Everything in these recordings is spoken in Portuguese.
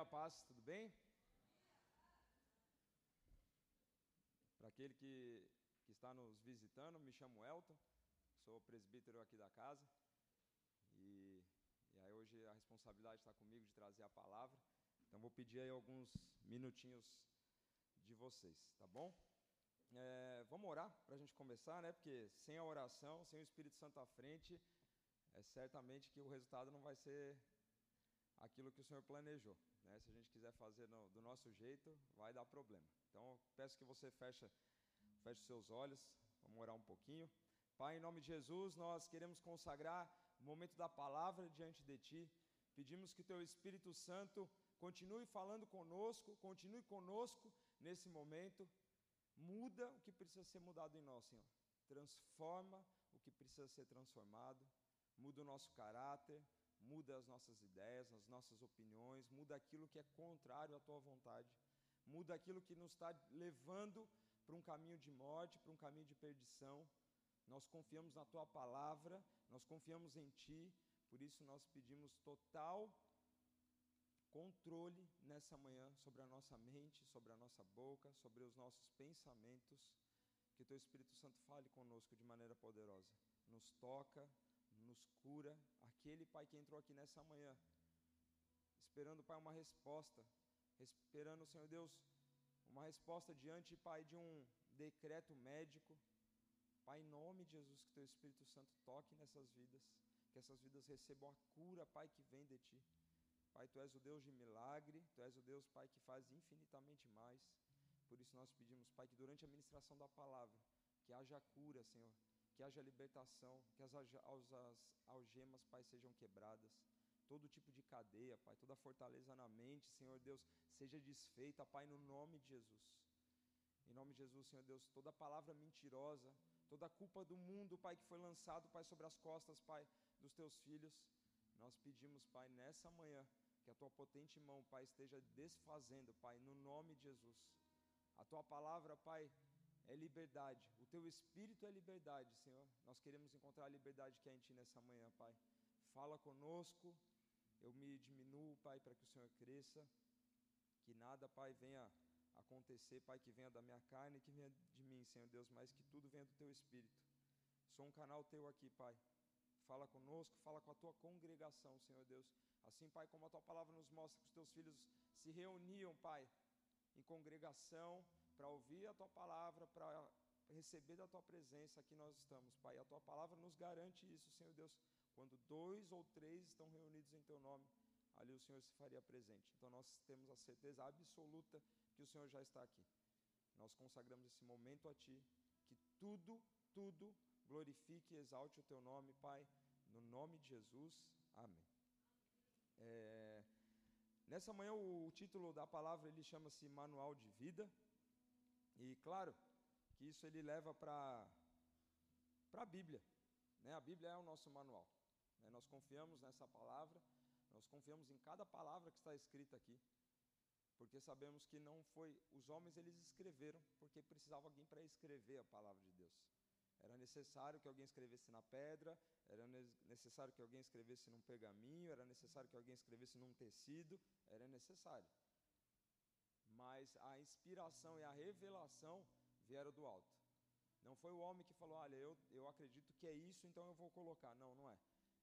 manhã, paz, tudo bem? Para aquele que, que está nos visitando, me chamo Elton, sou presbítero aqui da casa. E, e aí hoje a responsabilidade está comigo de trazer a palavra. Então vou pedir aí alguns minutinhos de vocês, tá bom? É, vamos orar para a gente começar, né? Porque sem a oração, sem o Espírito Santo à frente, é certamente que o resultado não vai ser aquilo que o Senhor planejou. Né? Se a gente quiser fazer no, do nosso jeito, vai dar problema. Então, peço que você feche, feche seus olhos, vamos orar um pouquinho. Pai, em nome de Jesus, nós queremos consagrar o momento da palavra diante de Ti. Pedimos que Teu Espírito Santo continue falando conosco, continue conosco nesse momento. Muda o que precisa ser mudado em nós, Senhor. Transforma o que precisa ser transformado. Muda o nosso caráter, muda as nossas ideias, as nossas opiniões, muda aquilo que é contrário à tua vontade, muda aquilo que nos está levando para um caminho de morte, para um caminho de perdição. Nós confiamos na tua palavra, nós confiamos em ti, por isso nós pedimos total controle nessa manhã sobre a nossa mente, sobre a nossa boca, sobre os nossos pensamentos. Que teu Espírito Santo fale conosco de maneira poderosa, nos toca, nos cura. Aquele Pai que entrou aqui nessa manhã, esperando, Pai, uma resposta, esperando, Senhor Deus, uma resposta diante, Pai, de um decreto médico. Pai, em nome de Jesus, que Teu Espírito Santo toque nessas vidas, que essas vidas recebam a cura, Pai, que vem de Ti. Pai, Tu és o Deus de milagre, Tu és o Deus, Pai, que faz infinitamente mais. Por isso nós pedimos, Pai, que durante a ministração da palavra, que haja cura, Senhor, que haja libertação, que as, as algemas, Pai, sejam quebradas, todo tipo de cadeia, Pai, toda fortaleza na mente, Senhor Deus, seja desfeita, Pai, no nome de Jesus. Em nome de Jesus, Senhor Deus, toda palavra mentirosa, toda culpa do mundo, Pai, que foi lançado, Pai, sobre as costas, Pai, dos teus filhos, nós pedimos, Pai, nessa manhã, que a tua potente mão, Pai, esteja desfazendo, Pai, no nome de Jesus. A tua palavra, Pai, é liberdade. Teu espírito é liberdade, Senhor. Nós queremos encontrar a liberdade que é em ti nessa manhã, Pai. Fala conosco. Eu me diminuo, Pai, para que o Senhor cresça. Que nada, Pai, venha acontecer, Pai, que venha da minha carne, que venha de mim, Senhor Deus, mas que tudo venha do teu espírito. Sou um canal teu aqui, Pai. Fala conosco, fala com a tua congregação, Senhor Deus. Assim, Pai, como a tua palavra nos mostra que os teus filhos se reuniam, Pai, em congregação para ouvir a tua palavra, para receber da tua presença, aqui nós estamos, Pai. A tua palavra nos garante isso, Senhor Deus. Quando dois ou três estão reunidos em teu nome, ali o Senhor se faria presente. Então nós temos a certeza absoluta que o Senhor já está aqui. Nós consagramos esse momento a Ti, que tudo, tudo glorifique e exalte o Teu nome, Pai, no nome de Jesus. Amém. É, nessa manhã o, título da palavra ele chama-se Manual de Vida. E claro que isso ele leva para a Bíblia. Né? A Bíblia é o nosso manual. Né? Nós confiamos nessa palavra, nós confiamos em cada palavra que está escrita aqui. Porque sabemos que não foi. Os homens eles escreveram porque precisava alguém para escrever a palavra de Deus. Era necessário que alguém escrevesse na pedra, era necessário que alguém escrevesse num pergaminho, era necessário que alguém escrevesse num tecido, era necessário mas a inspiração e a revelação vieram do alto. Não foi o homem que falou, olha, eu, eu acredito que é isso, então eu vou colocar. Não, não é.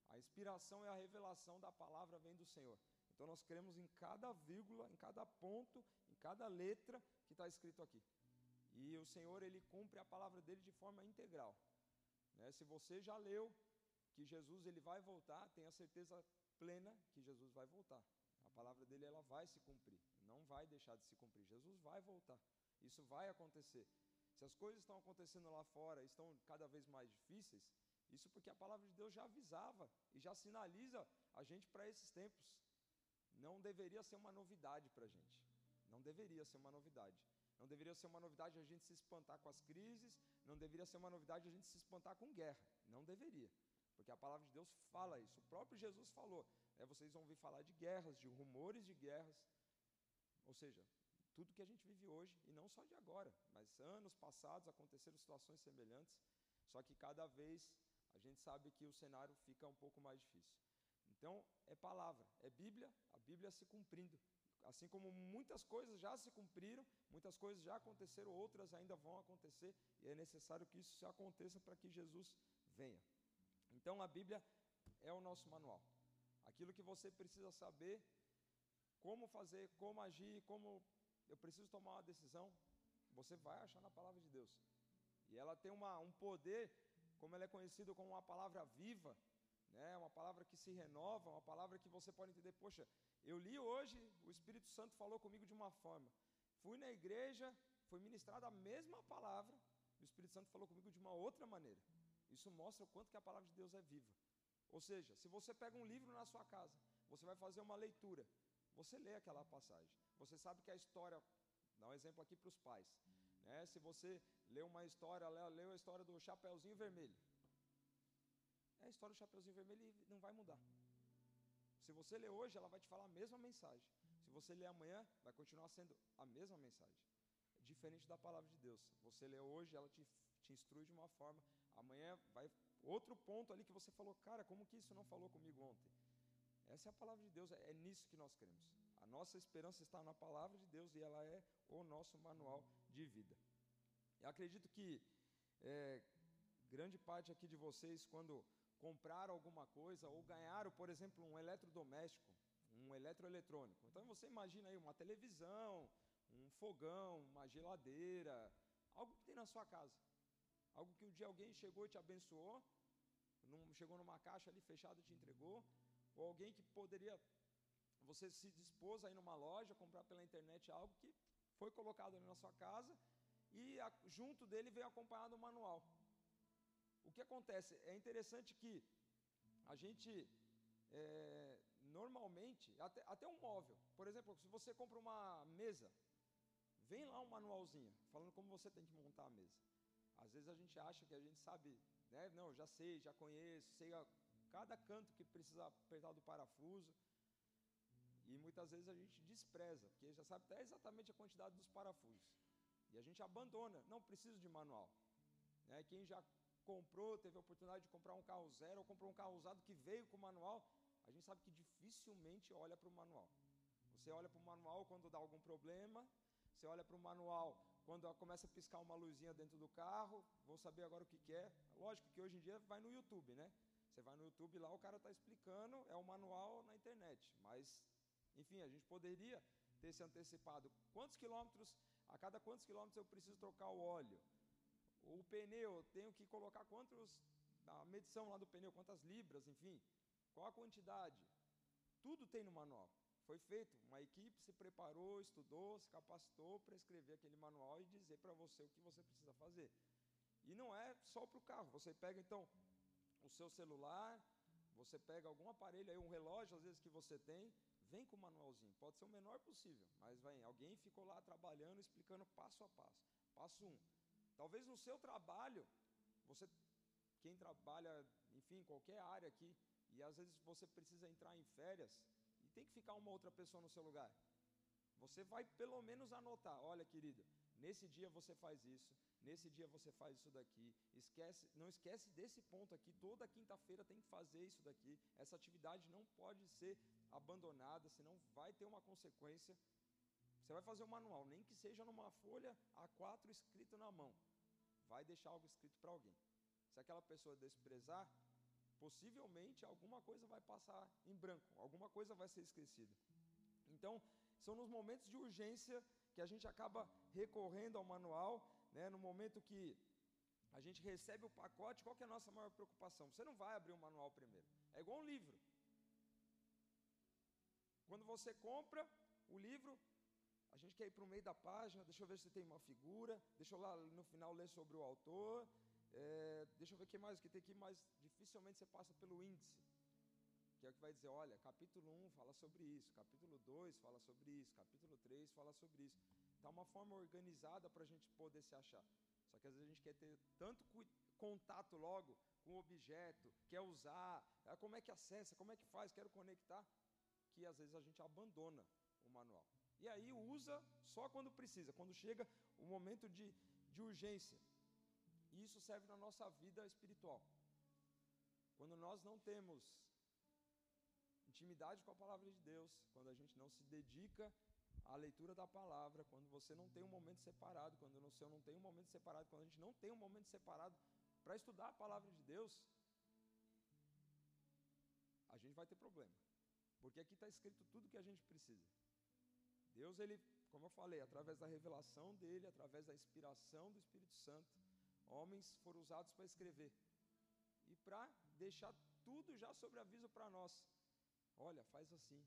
A inspiração e a revelação da palavra vem do Senhor. Então nós cremos em cada vírgula, em cada ponto, em cada letra que está escrito aqui. E o Senhor, Ele cumpre a palavra dele de forma integral. Né? Se você já leu que Jesus ele vai voltar, tenha certeza plena que Jesus vai voltar. A palavra dele ela vai se cumprir não vai deixar de se cumprir. Jesus vai voltar. Isso vai acontecer. Se as coisas estão acontecendo lá fora, estão cada vez mais difíceis, isso porque a palavra de Deus já avisava e já sinaliza a gente para esses tempos. Não deveria ser uma novidade para a gente. Não deveria ser uma novidade. Não deveria ser uma novidade a gente se espantar com as crises. Não deveria ser uma novidade a gente se espantar com guerra. Não deveria. Porque a palavra de Deus fala isso. O próprio Jesus falou. É, vocês vão ouvir falar de guerras, de rumores de guerras. Ou seja, tudo que a gente vive hoje, e não só de agora, mas anos passados aconteceram situações semelhantes, só que cada vez a gente sabe que o cenário fica um pouco mais difícil. Então, é palavra, é Bíblia, a Bíblia se cumprindo. assim como muitas coisas já se cumpriram, muitas coisas já aconteceram, outras ainda vão acontecer, e é necessário que isso aconteça para que Jesus venha. Então a Bíblia é o nosso manual. Aquilo que você precisa saber, como fazer, como agir, como eu preciso tomar uma decisão, você vai achar na palavra de Deus. E ela tem uma, um poder, como ela é conhecida como uma palavra viva, né, uma palavra que se renova, uma palavra que você pode entender, poxa, eu li hoje, o Espírito Santo falou comigo de uma forma. Fui na igreja, foi ministrada a mesma palavra, o Espírito Santo falou comigo de uma outra maneira. Isso mostra o quanto que a palavra de Deus é viva. Ou seja, se você pega um livro na sua casa, você vai fazer uma leitura, você lê aquela passagem. Você sabe que a história, dá um exemplo aqui para os pais. Né? Se você lê uma história, leu a história do Chapeuzinho Vermelho. É a história do Chapeuzinho Vermelho não vai mudar. Se você ler hoje, ela vai te falar a mesma mensagem. Se você ler amanhã, vai continuar sendo a mesma mensagem. Diferente da palavra de Deus. Você lê hoje, ela te, te instrui de uma forma. Amanhã vai. Outro ponto ali que você falou, cara, como que isso não falou comigo ontem? Essa é a palavra de Deus, é, é nisso que nós cremos. A nossa esperança está na palavra de Deus e ela é o nosso manual de vida. Eu acredito que é, grande parte aqui de vocês, quando compraram alguma coisa ou ganharam, por exemplo, um eletrodoméstico, um eletroeletrônico. Então você imagina aí uma televisão, um fogão, uma geladeira, algo que tem na sua casa. Algo que um dia alguém chegou e te abençoou, num, chegou numa caixa ali fechada e te entregou, ou alguém que poderia, você se dispôs a ir numa loja, comprar pela internet algo que foi colocado ali na sua casa e a, junto dele veio acompanhado o manual. O que acontece? É interessante que a gente, é, normalmente, até, até um móvel, por exemplo, se você compra uma mesa, vem lá um manualzinho, falando como você tem que montar a mesa. Às vezes a gente acha que a gente sabe, né? Não, já sei, já conheço, sei a, cada canto que precisa apertar do parafuso. E muitas vezes a gente despreza, porque já sabe até exatamente a quantidade dos parafusos. E a gente abandona, não preciso de manual. Né? Quem já comprou, teve a oportunidade de comprar um carro zero ou comprou um carro usado que veio com manual, a gente sabe que dificilmente olha para o manual. Você olha para o manual quando dá algum problema, você olha para o manual quando começa a piscar uma luzinha dentro do carro, vou saber agora o que, que é. Lógico que hoje em dia vai no YouTube, né? Você vai no YouTube lá, o cara está explicando, é o manual na internet. Mas, enfim, a gente poderia ter se antecipado. Quantos quilômetros, a cada quantos quilômetros eu preciso trocar o óleo? o pneu, tenho que colocar quantos, a medição lá do pneu, quantas libras, enfim, qual a quantidade. Tudo tem no manual. Foi feito, uma equipe se preparou, estudou, se capacitou para escrever aquele manual e dizer para você o que você precisa fazer. E não é só para o carro, você pega então o seu celular, você pega algum aparelho aí, um relógio às vezes que você tem, vem com o manualzinho. Pode ser o menor possível, mas vem, alguém ficou lá trabalhando, explicando passo a passo. Passo um, Talvez no seu trabalho, você, quem trabalha, enfim, qualquer área aqui, e às vezes você precisa entrar em férias e tem que ficar uma outra pessoa no seu lugar. Você vai pelo menos anotar, olha, querido, nesse dia você faz isso, nesse dia você faz isso daqui. Esquece, não esquece desse ponto aqui, toda quinta-feira tem que fazer isso daqui. Essa atividade não pode ser abandonada, senão vai ter uma consequência você vai fazer o um manual, nem que seja numa folha A4 escrito na mão. Vai deixar algo escrito para alguém. Se aquela pessoa desprezar, possivelmente alguma coisa vai passar em branco, alguma coisa vai ser esquecida. Então, são nos momentos de urgência que a gente acaba recorrendo ao manual, né, no momento que a gente recebe o pacote, qual é a nossa maior preocupação? Você não vai abrir o manual primeiro. É igual um livro. Quando você compra o livro, a gente quer ir para o meio da página, deixa eu ver se tem uma figura, deixa eu lá no final ler sobre o autor, é, deixa eu ver o que mais que tem aqui, mas dificilmente você passa pelo índice, que é o que vai dizer, olha, capítulo 1 fala sobre isso, capítulo 2 fala sobre isso, capítulo 3 fala sobre isso. Está uma forma organizada para a gente poder se achar. Só que às vezes a gente quer ter tanto contato logo com o objeto, quer usar, ah, como é que acessa, como é que faz, quero conectar, que às vezes a gente abandona o manual. E aí usa só quando precisa, quando chega o momento de, de urgência. E isso serve na nossa vida espiritual. Quando nós não temos intimidade com a palavra de Deus, quando a gente não se dedica a leitura da palavra, quando você não tem um momento separado, quando você não tem um momento separado, quando a gente não tem um momento separado para estudar a palavra de Deus, a gente vai ter problema. Porque aqui está escrito tudo que a gente precisa. Deus, ele, como eu falei, através da revelação dele, através da inspiração do Espírito Santo, homens foram usados para escrever e para deixar tudo já sobre aviso para nós. Olha, faz assim,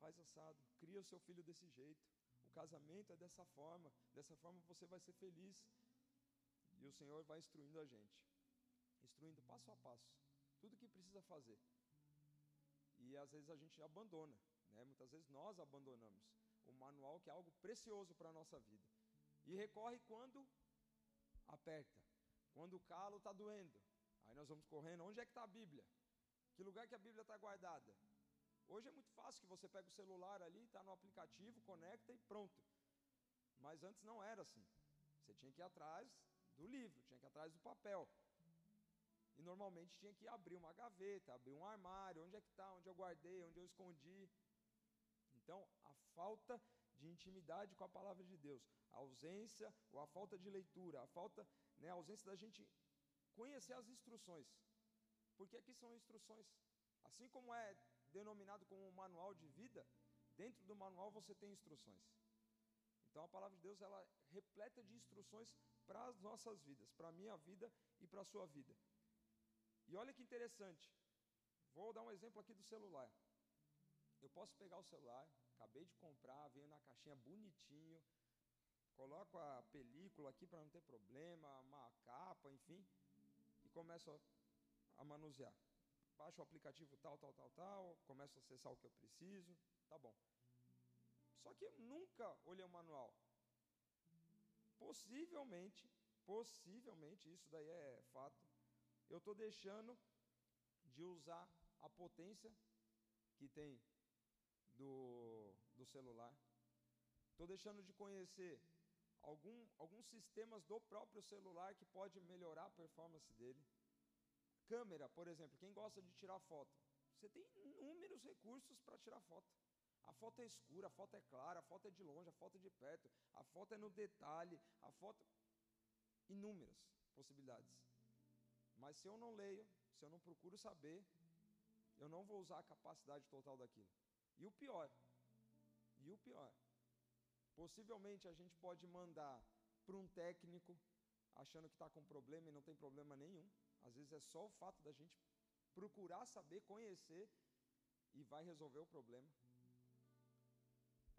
faz assado, cria o seu filho desse jeito. O casamento é dessa forma, dessa forma você vai ser feliz. E o Senhor vai instruindo a gente, instruindo passo a passo, tudo que precisa fazer. E às vezes a gente abandona, né? muitas vezes nós abandonamos o manual, que é algo precioso para a nossa vida. E recorre quando aperta, quando o calo está doendo. Aí nós vamos correndo, onde é que está a Bíblia? Que lugar que a Bíblia está guardada? Hoje é muito fácil que você pega o celular ali, está no aplicativo, conecta e pronto. Mas antes não era assim. Você tinha que ir atrás do livro, tinha que ir atrás do papel. E normalmente tinha que abrir uma gaveta, abrir um armário, onde é que está, onde eu guardei, onde eu escondi. Então, a falta de intimidade com a palavra de Deus, a ausência ou a falta de leitura, a falta, né, a ausência da gente conhecer as instruções. Porque aqui são instruções. Assim como é denominado como um manual de vida, dentro do manual você tem instruções. Então a palavra de Deus ela é repleta de instruções para as nossas vidas, para a minha vida e para a sua vida. E olha que interessante. Vou dar um exemplo aqui do celular. Eu posso pegar o celular, acabei de comprar, venho na caixinha bonitinho, coloco a película aqui para não ter problema, uma capa, enfim, e começo a manusear baixo o aplicativo tal, tal, tal, tal, começo a acessar o que eu preciso, tá bom. Só que eu nunca olhei o manual. Possivelmente, possivelmente, isso daí é fato, eu estou deixando de usar a potência que tem do, do celular. Estou deixando de conhecer algum, alguns sistemas do próprio celular que pode melhorar a performance dele. Câmera, por exemplo, quem gosta de tirar foto, você tem inúmeros recursos para tirar foto. A foto é escura, a foto é clara, a foto é de longe, a foto é de perto, a foto é no detalhe, a foto. Inúmeras possibilidades. Mas se eu não leio, se eu não procuro saber, eu não vou usar a capacidade total daquilo. E o pior, e o pior, possivelmente a gente pode mandar para um técnico achando que está com problema e não tem problema nenhum. Às vezes é só o fato da gente procurar saber, conhecer e vai resolver o problema.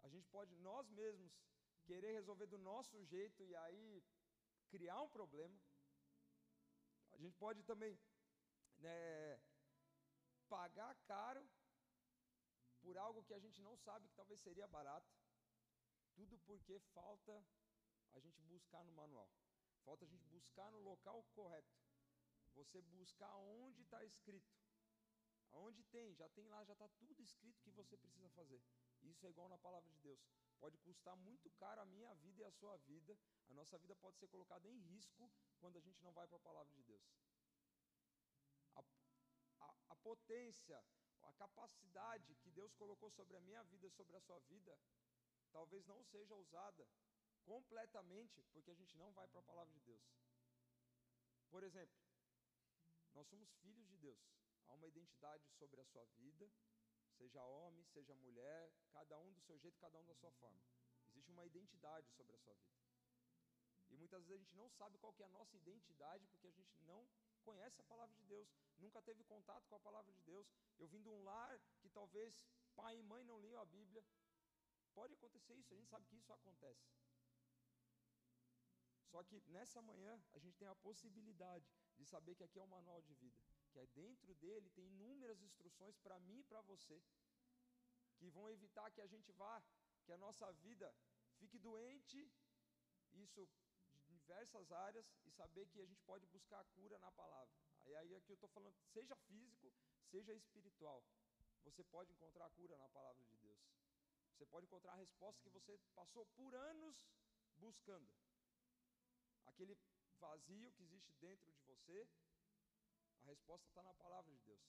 A gente pode nós mesmos querer resolver do nosso jeito e aí criar um problema. A gente pode também né, pagar caro por algo que a gente não sabe que talvez seria barato. Tudo porque falta a gente buscar no manual. Falta a gente buscar no local correto. Você buscar onde está escrito. Aonde tem, já tem lá, já está tudo escrito que você precisa fazer. Isso é igual na palavra de Deus. Pode custar muito caro a minha vida e a sua vida. A nossa vida pode ser colocada em risco quando a gente não vai para a palavra de Deus. A, a, a potência, a capacidade que Deus colocou sobre a minha vida e sobre a sua vida, talvez não seja usada completamente porque a gente não vai para a palavra de Deus. Por exemplo, nós somos filhos de Deus. Há uma identidade sobre a sua vida, seja homem, seja mulher, cada um do seu jeito, cada um da sua forma. Existe uma identidade sobre a sua vida. E muitas vezes a gente não sabe qual é a nossa identidade porque a gente não conhece a palavra de Deus, nunca teve contato com a palavra de Deus. Eu vim de um lar que talvez pai e mãe não liam a Bíblia. Pode acontecer isso, a gente sabe que isso acontece. Só que nessa manhã a gente tem a possibilidade de saber que aqui é um manual de vida, que é dentro dele tem inúmeras instruções para mim e para você, que vão evitar que a gente vá, que a nossa vida fique doente, isso de diversas áreas, e saber que a gente pode buscar a cura na palavra. Aí, aí aqui eu estou falando, seja físico, seja espiritual, você pode encontrar a cura na palavra de Deus. Você pode encontrar a resposta que você passou por anos buscando. Aquele vazio que existe dentro de você, a resposta está na palavra de Deus.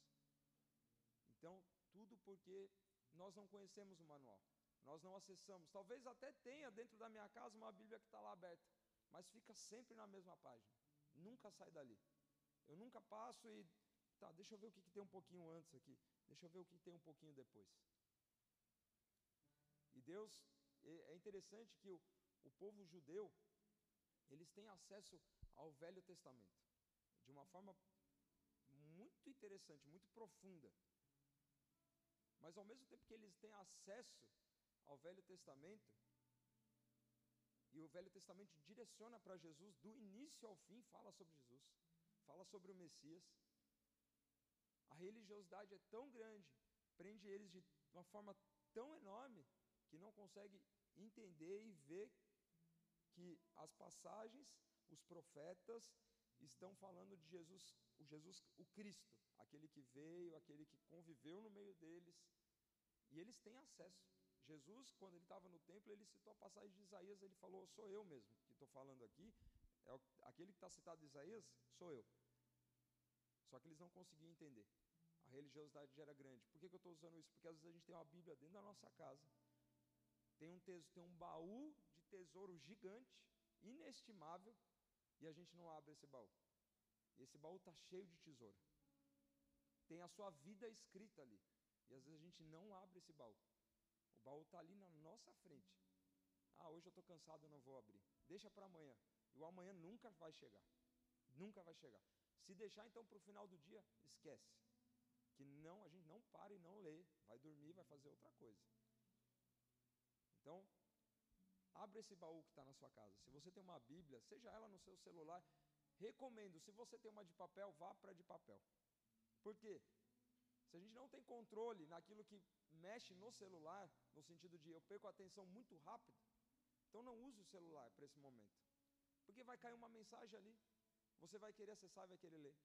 Então, tudo porque nós não conhecemos o manual. nós não acessamos. Talvez até tenha dentro da minha casa uma Bíblia que está lá aberta, mas fica sempre na mesma página, nunca sai dali. Eu nunca passo e. Tá, deixa eu ver o que, que tem um pouquinho antes aqui, deixa eu ver o que tem um pouquinho depois. E Deus, é interessante que o, o povo judeu, eles têm acesso ao Velho Testamento de uma forma muito interessante, muito profunda. Mas ao mesmo tempo que eles têm acesso ao Velho Testamento, e o Velho Testamento direciona para Jesus, do início ao fim, fala sobre Jesus, fala sobre o Messias. A religiosidade é tão grande, prende eles de uma forma tão enorme, que não consegue entender e ver que as passagens, os profetas estão falando de Jesus, o Jesus, o Cristo, aquele que veio, aquele que conviveu no meio deles, e eles têm acesso. Jesus, quando ele estava no templo, ele citou a passagem de Isaías, ele falou: Sou eu mesmo que estou falando aqui, é aquele que está citado em Isaías, sou eu. Só que eles não conseguiam entender. A religiosidade já era grande. Por que, que eu estou usando isso? Porque às vezes a gente tem uma Bíblia dentro da nossa casa, tem um, tesouro, tem um baú de tesouro gigante, inestimável, e a gente não abre esse baú. E esse baú está cheio de tesouro. Tem a sua vida escrita ali. E às vezes a gente não abre esse baú. O baú está ali na nossa frente. Ah, hoje eu estou cansado, eu não vou abrir. Deixa para amanhã. E o amanhã nunca vai chegar. Nunca vai chegar. Se deixar então para o final do dia, esquece. Que não, a gente não para e não lê. Vai dormir, vai fazer outra coisa. Então, abre esse baú que está na sua casa. Se você tem uma Bíblia, seja ela no seu celular, recomendo. Se você tem uma de papel, vá para de papel. Por quê? Se a gente não tem controle naquilo que mexe no celular, no sentido de eu perco a atenção muito rápido, então não use o celular para esse momento. Porque vai cair uma mensagem ali, você vai querer acessar, vai querer ler.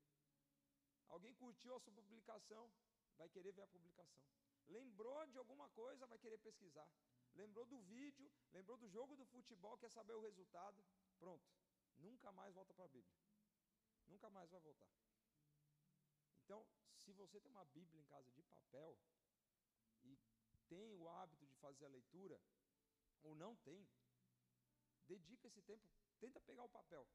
Alguém curtiu a sua publicação, vai querer ver a publicação. Lembrou de alguma coisa, vai querer pesquisar. Lembrou do vídeo, lembrou do jogo do futebol, quer saber o resultado. Pronto. Nunca mais volta para a Bíblia. Nunca mais vai voltar. Então, se você tem uma Bíblia em casa de papel e tem o hábito de fazer a leitura, ou não tem, dedica esse tempo, tenta pegar o papel.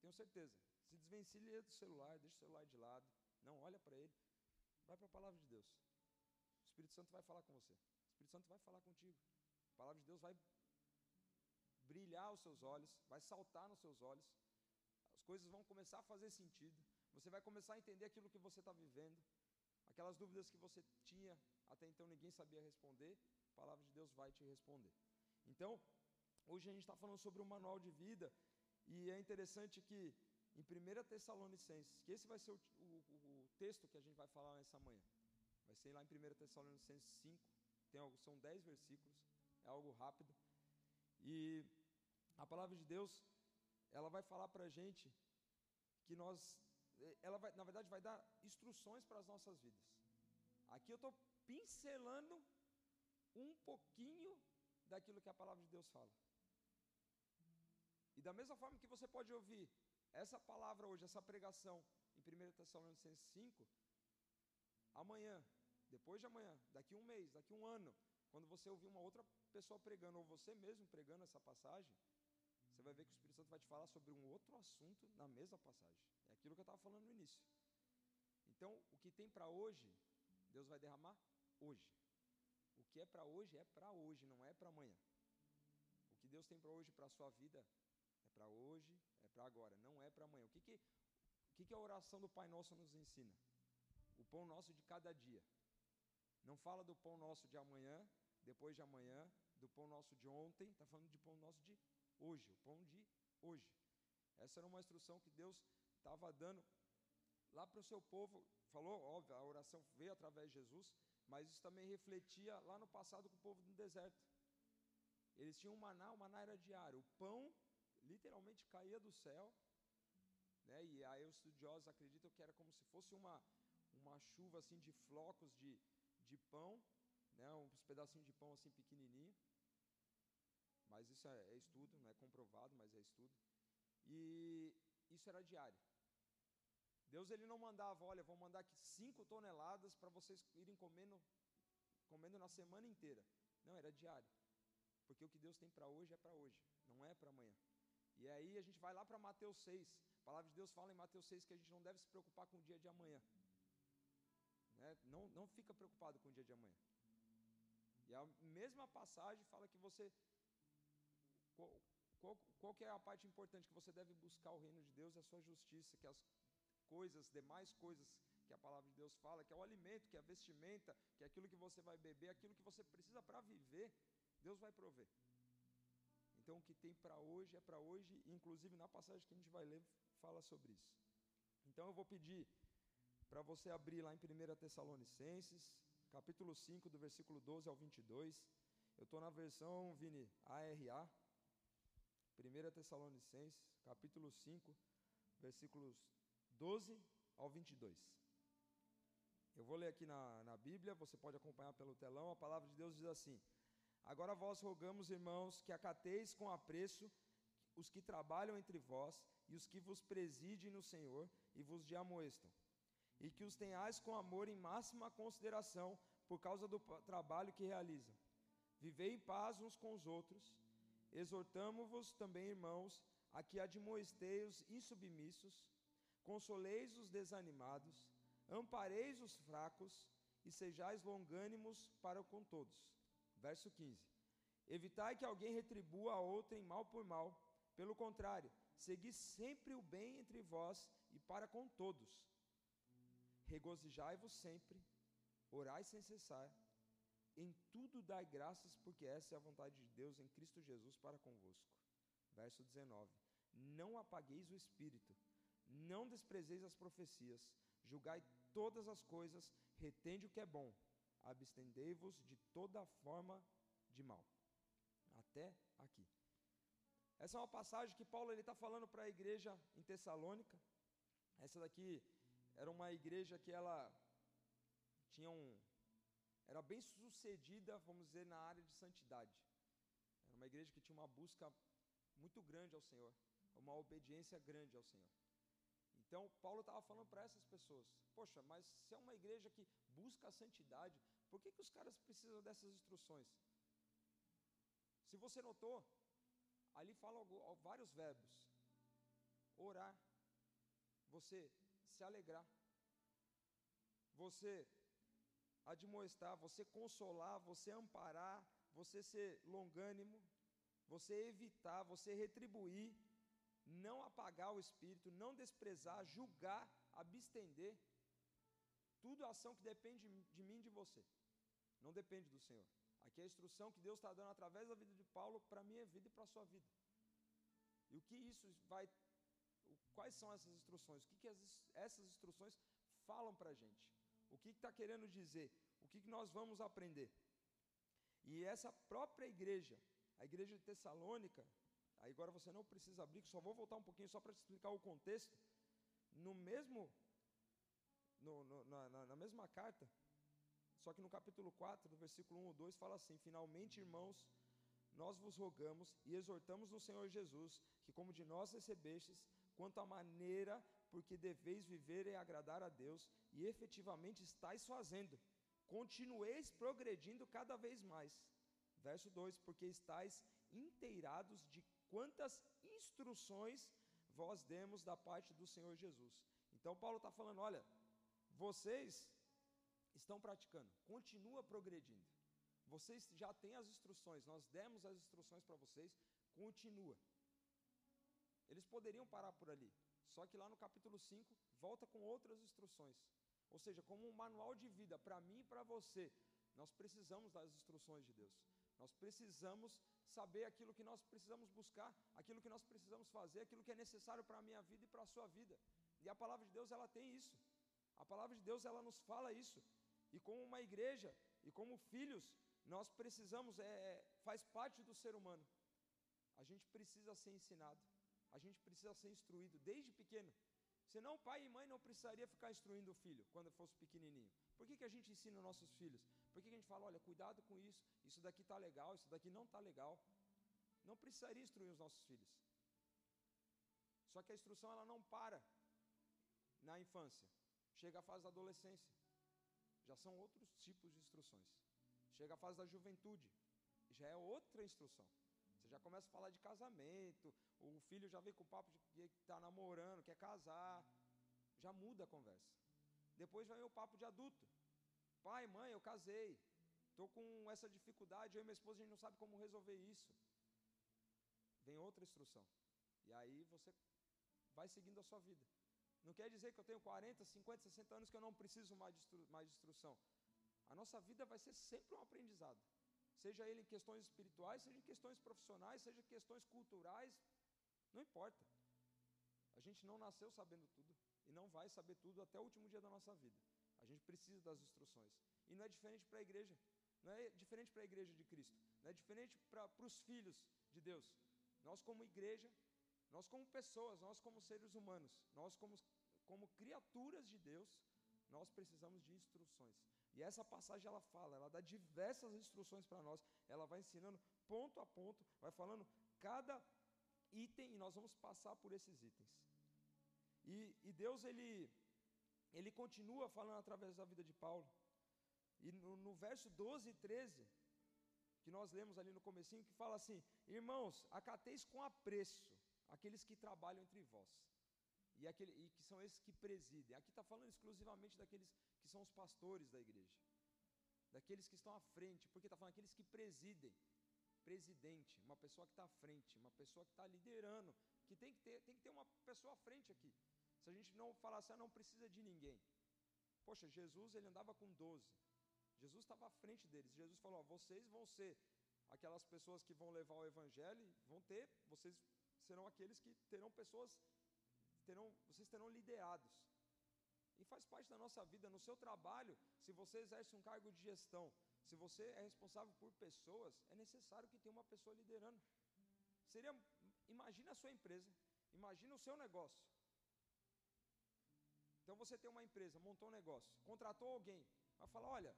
Tenho certeza. Se desvencilha do celular, deixa o celular de lado, não olha para ele, vai para a palavra de Deus. O Espírito Santo vai falar com você. O Espírito Santo vai falar contigo. A palavra de Deus vai brilhar os seus olhos, vai saltar nos seus olhos. As coisas vão começar a fazer sentido. Você vai começar a entender aquilo que você está vivendo. Aquelas dúvidas que você tinha, até então ninguém sabia responder, a palavra de Deus vai te responder. Então, hoje a gente está falando sobre o manual de vida, e é interessante que em 1 Tessalonicenses, que esse vai ser o, o, o, texto que a gente vai falar nessa manhã. Vai ser lá em 1 Tessalonicenses 5, tem são 10 versículos, é algo rápido. E a palavra de Deus, ela vai falar para a gente que nós ela vai, na verdade, vai dar instruções para as nossas vidas. Aqui eu estou pincelando um pouquinho daquilo que a palavra de Deus fala. E da mesma forma que você pode ouvir essa palavra hoje, essa pregação em 1 Tessalonicenses 5, amanhã, depois de amanhã, daqui um mês, daqui um ano, quando você ouvir uma outra pessoa pregando, ou você mesmo pregando essa passagem, você vai ver que o Espírito Santo vai te falar sobre um outro assunto na mesma passagem. É aquilo que eu estava falando no início. Então, o que tem para hoje, Deus vai derramar hoje. O que é para hoje é para hoje, não é para amanhã. O que Deus tem para hoje, para a sua vida, é para hoje, é para agora, não é para amanhã. O que, que, o que, que a oração do Pai Nosso nos ensina? O pão nosso de cada dia. Não fala do pão nosso de amanhã, depois de amanhã, do pão nosso de ontem, está falando de pão nosso de hoje, o pão de hoje. Essa era uma instrução que Deus estava dando lá para o seu povo. Falou, óbvio, a oração veio através de Jesus, mas isso também refletia lá no passado com o povo no deserto. Eles tinham um maná, o maná era diário. O pão literalmente caía do céu, né? E aí os estudiosos acreditam que era como se fosse uma uma chuva assim de flocos de, de pão, né? Uns pedacinhos de pão assim pequenininho. Mas isso é, é estudo, não é comprovado, mas é estudo. E isso era diário. Deus ele não mandava, olha, vou mandar aqui cinco toneladas para vocês irem comendo, comendo na semana inteira. Não, era diário. Deus tem para hoje é para hoje, não é para amanhã. E aí a gente vai lá para Mateus 6. A palavra de Deus fala em Mateus 6 que a gente não deve se preocupar com o dia de amanhã. Né? Não, não fica preocupado com o dia de amanhã. E a mesma passagem fala que você. Qual, qual, qual que é a parte importante? Que você deve buscar o reino de Deus e a sua justiça, que as coisas, demais coisas que a palavra de Deus fala, que é o alimento, que é a vestimenta, que é aquilo que você vai beber, aquilo que você precisa para viver, Deus vai prover. Então o que tem para hoje é para hoje, inclusive na passagem que a gente vai ler fala sobre isso. Então eu vou pedir para você abrir lá em 1 Tessalonicenses, capítulo 5, do versículo 12 ao 22. Eu estou na versão, Vini, ARA. 1 Tessalonicenses, capítulo 5, versículos 12 ao 22. Eu vou ler aqui na, na Bíblia, você pode acompanhar pelo telão. A palavra de Deus diz assim: Agora vós rogamos, irmãos, que acateis com apreço os que trabalham entre vós e os que vos presidem no Senhor e vos de amoestam, e que os tenhais com amor em máxima consideração por causa do trabalho que realizam. Vivei em paz uns com os outros. Exortamo-vos também, irmãos, a que admoestei os insubmissos, consoleis os desanimados, ampareis os fracos e sejais longânimos para com todos. Verso 15. Evitai que alguém retribua a outrem mal por mal. Pelo contrário, segui sempre o bem entre vós e para com todos. Regozijai-vos sempre, orai sem cessar, em tudo dai graças, porque essa é a vontade de Deus em Cristo Jesus para convosco. Verso 19: Não apagueis o espírito, não desprezeis as profecias, julgai todas as coisas, retende o que é bom, abstendei-vos de toda forma de mal. Até aqui. Essa é uma passagem que Paulo está falando para a igreja em Tessalônica. Essa daqui era uma igreja que ela tinha um, era bem sucedida, vamos dizer, na área de santidade. Era uma igreja que tinha uma busca muito grande ao Senhor, uma obediência grande ao Senhor. Então, Paulo estava falando para essas pessoas: Poxa, mas se é uma igreja que busca a santidade, por que, que os caras precisam dessas instruções? Se você notou, ali fala vários verbos: orar, você se alegrar, você admoestar, você consolar, você amparar, você ser longânimo, você evitar, você retribuir, não apagar o espírito, não desprezar, julgar, abstender. Tudo ação que depende de mim e de você. Não depende do Senhor. Aqui é a instrução que Deus está dando através da vida de Paulo para a minha vida e para a sua vida. E o que isso vai. Quais são essas instruções? O que, que as, essas instruções falam para a gente? O que está que tá querendo dizer? O que, que nós vamos aprender? E essa própria igreja, a igreja de Tessalônica, agora você não precisa abrir, só vou voltar um pouquinho só para explicar o contexto. No mesmo, no, no, na, na mesma carta, só que no capítulo 4, do versículo 1 ou 2, fala assim: Finalmente, irmãos, nós vos rogamos e exortamos no Senhor Jesus, que como de nós recebestes, quanto à maneira porque deveis viver e agradar a Deus, e efetivamente estáis fazendo, continueis progredindo cada vez mais. Verso 2: Porque estáis inteirados de quantas instruções vós demos da parte do Senhor Jesus. Então, Paulo está falando: olha, vocês estão praticando, continua progredindo. Vocês já têm as instruções, nós demos as instruções para vocês, continua. Eles poderiam parar por ali, só que lá no capítulo 5 volta com outras instruções. Ou seja, como um manual de vida para mim e para você. Nós precisamos das instruções de Deus. Nós precisamos saber aquilo que nós precisamos buscar, aquilo que nós precisamos fazer, aquilo que é necessário para a minha vida e para a sua vida. E a palavra de Deus ela tem isso. A palavra de Deus ela nos fala isso. E como uma igreja e como filhos, nós precisamos, é, é, faz parte do ser humano. A gente precisa ser ensinado, a gente precisa ser instruído desde pequeno. Senão, pai e mãe não precisaria ficar instruindo o filho quando fosse pequenininho. Por que, que a gente ensina nossos filhos? Por que, que a gente fala, olha, cuidado com isso, isso daqui está legal, isso daqui não está legal? Não precisaria instruir os nossos filhos. Só que a instrução ela não para na infância, chega à fase da adolescência já são outros tipos de instruções. Chega a fase da juventude, já é outra instrução. Já começa a falar de casamento, o filho já vem com o papo de que está namorando, quer casar. Já muda a conversa. Depois vem o papo de adulto. Pai, mãe, eu casei. Estou com essa dificuldade, eu e minha esposa, a gente não sabe como resolver isso. Vem outra instrução. E aí você vai seguindo a sua vida. Não quer dizer que eu tenho 40, 50, 60 anos que eu não preciso mais de, mais instrução. A nossa vida vai ser sempre um aprendizado. Seja ele em questões espirituais, seja em questões profissionais, seja em questões culturais, não importa. A gente não nasceu sabendo tudo e não vai saber tudo até o último dia da nossa vida. A gente precisa das instruções. E não é diferente para a igreja. Não é diferente para a igreja de Cristo. Não é diferente para os filhos de Deus. Nós, como igreja, nós, como pessoas, nós, como seres humanos, nós, como, como criaturas de Deus, nós precisamos de instruções. E essa passagem ela fala, ela dá diversas instruções para nós. Ela vai ensinando ponto a ponto, vai falando cada item e nós vamos passar por esses itens. E, e Deus ele ele continua falando através da vida de Paulo. E no, no, verso 12 e 13, que nós lemos ali no comecinho, que fala assim: Irmãos, acateis com apreço aqueles que trabalham entre vós. E, aquele, e que são esses que presidem. Aqui está falando exclusivamente daqueles que são os pastores da igreja. Daqueles que estão à frente, porque está falando aqueles que presidem. Presidente, uma pessoa que está à frente, uma pessoa que está liderando, que tem que, ter, tem que ter uma pessoa à frente aqui. Se a gente não falar assim, ah, não precisa de ninguém. Poxa, Jesus ele andava com 12. Jesus estava à frente deles. Jesus falou: ó, vocês vão ser aquelas pessoas que vão levar o evangelho, vão ter, vocês serão aqueles que terão pessoas, terão, vocês terão liderados. E faz parte da nossa vida, no seu trabalho, se você exerce um cargo de gestão, se você é responsável por pessoas, é necessário que tenha uma pessoa liderando. Seria, imagina a sua empresa, imagina o seu negócio. Então você tem uma empresa, montou um negócio, contratou alguém, vai falar: olha,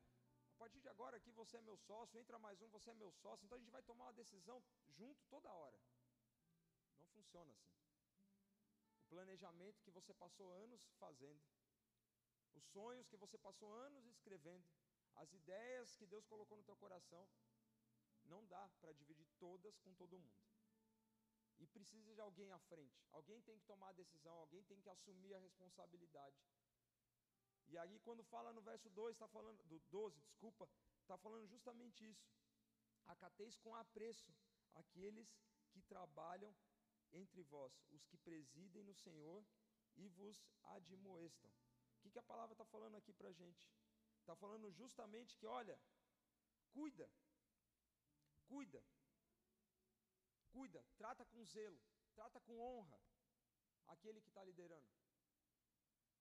a partir de agora aqui você é meu sócio, entra mais um, você é meu sócio, então a gente vai tomar uma decisão junto toda hora. Não funciona assim. O planejamento que você passou anos fazendo, os sonhos que você passou anos escrevendo, as ideias que Deus colocou no teu coração, não dá para dividir todas com todo mundo. E precisa de alguém à frente. Alguém tem que tomar a decisão, alguém tem que assumir a responsabilidade. E aí, quando fala no verso 2, está falando, do 12, desculpa, está falando justamente isso. Acateis com apreço aqueles que trabalham entre vós, os que presidem no Senhor e vos admoestam. Que, a palavra está falando aqui para a gente? Está falando justamente que, olha, cuida, cuida, cuida, trata com zelo, trata com honra aquele que está liderando.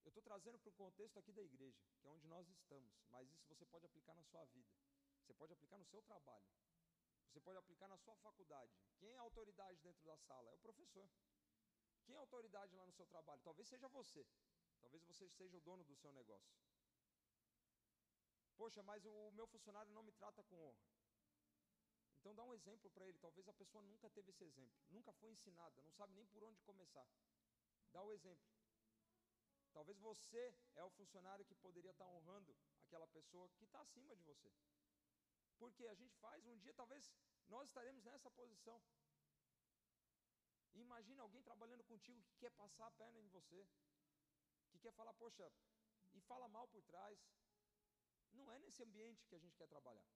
Eu estou trazendo para o contexto aqui da igreja, que é onde nós estamos, mas isso você pode aplicar na sua vida, você pode aplicar no seu trabalho, você pode aplicar na sua faculdade. Quem é autoridade dentro da sala? É o professor. Quem é autoridade lá no seu trabalho? Talvez seja você. Talvez você seja o dono do seu negócio. Poxa, mas o meu funcionário não me trata com honra. Então dá um exemplo para ele. Talvez a pessoa nunca teve esse exemplo, nunca foi ensinada, não sabe nem por onde começar. Dá o exemplo. Talvez você é o funcionário que poderia estar honrando aquela pessoa que está acima de você. Porque a gente faz, um dia talvez nós estaremos nessa posição. Imagina alguém trabalhando contigo que quer passar a perna em você, quer falar, poxa, e fala mal por trás. Não é nesse ambiente que a gente quer trabalhar.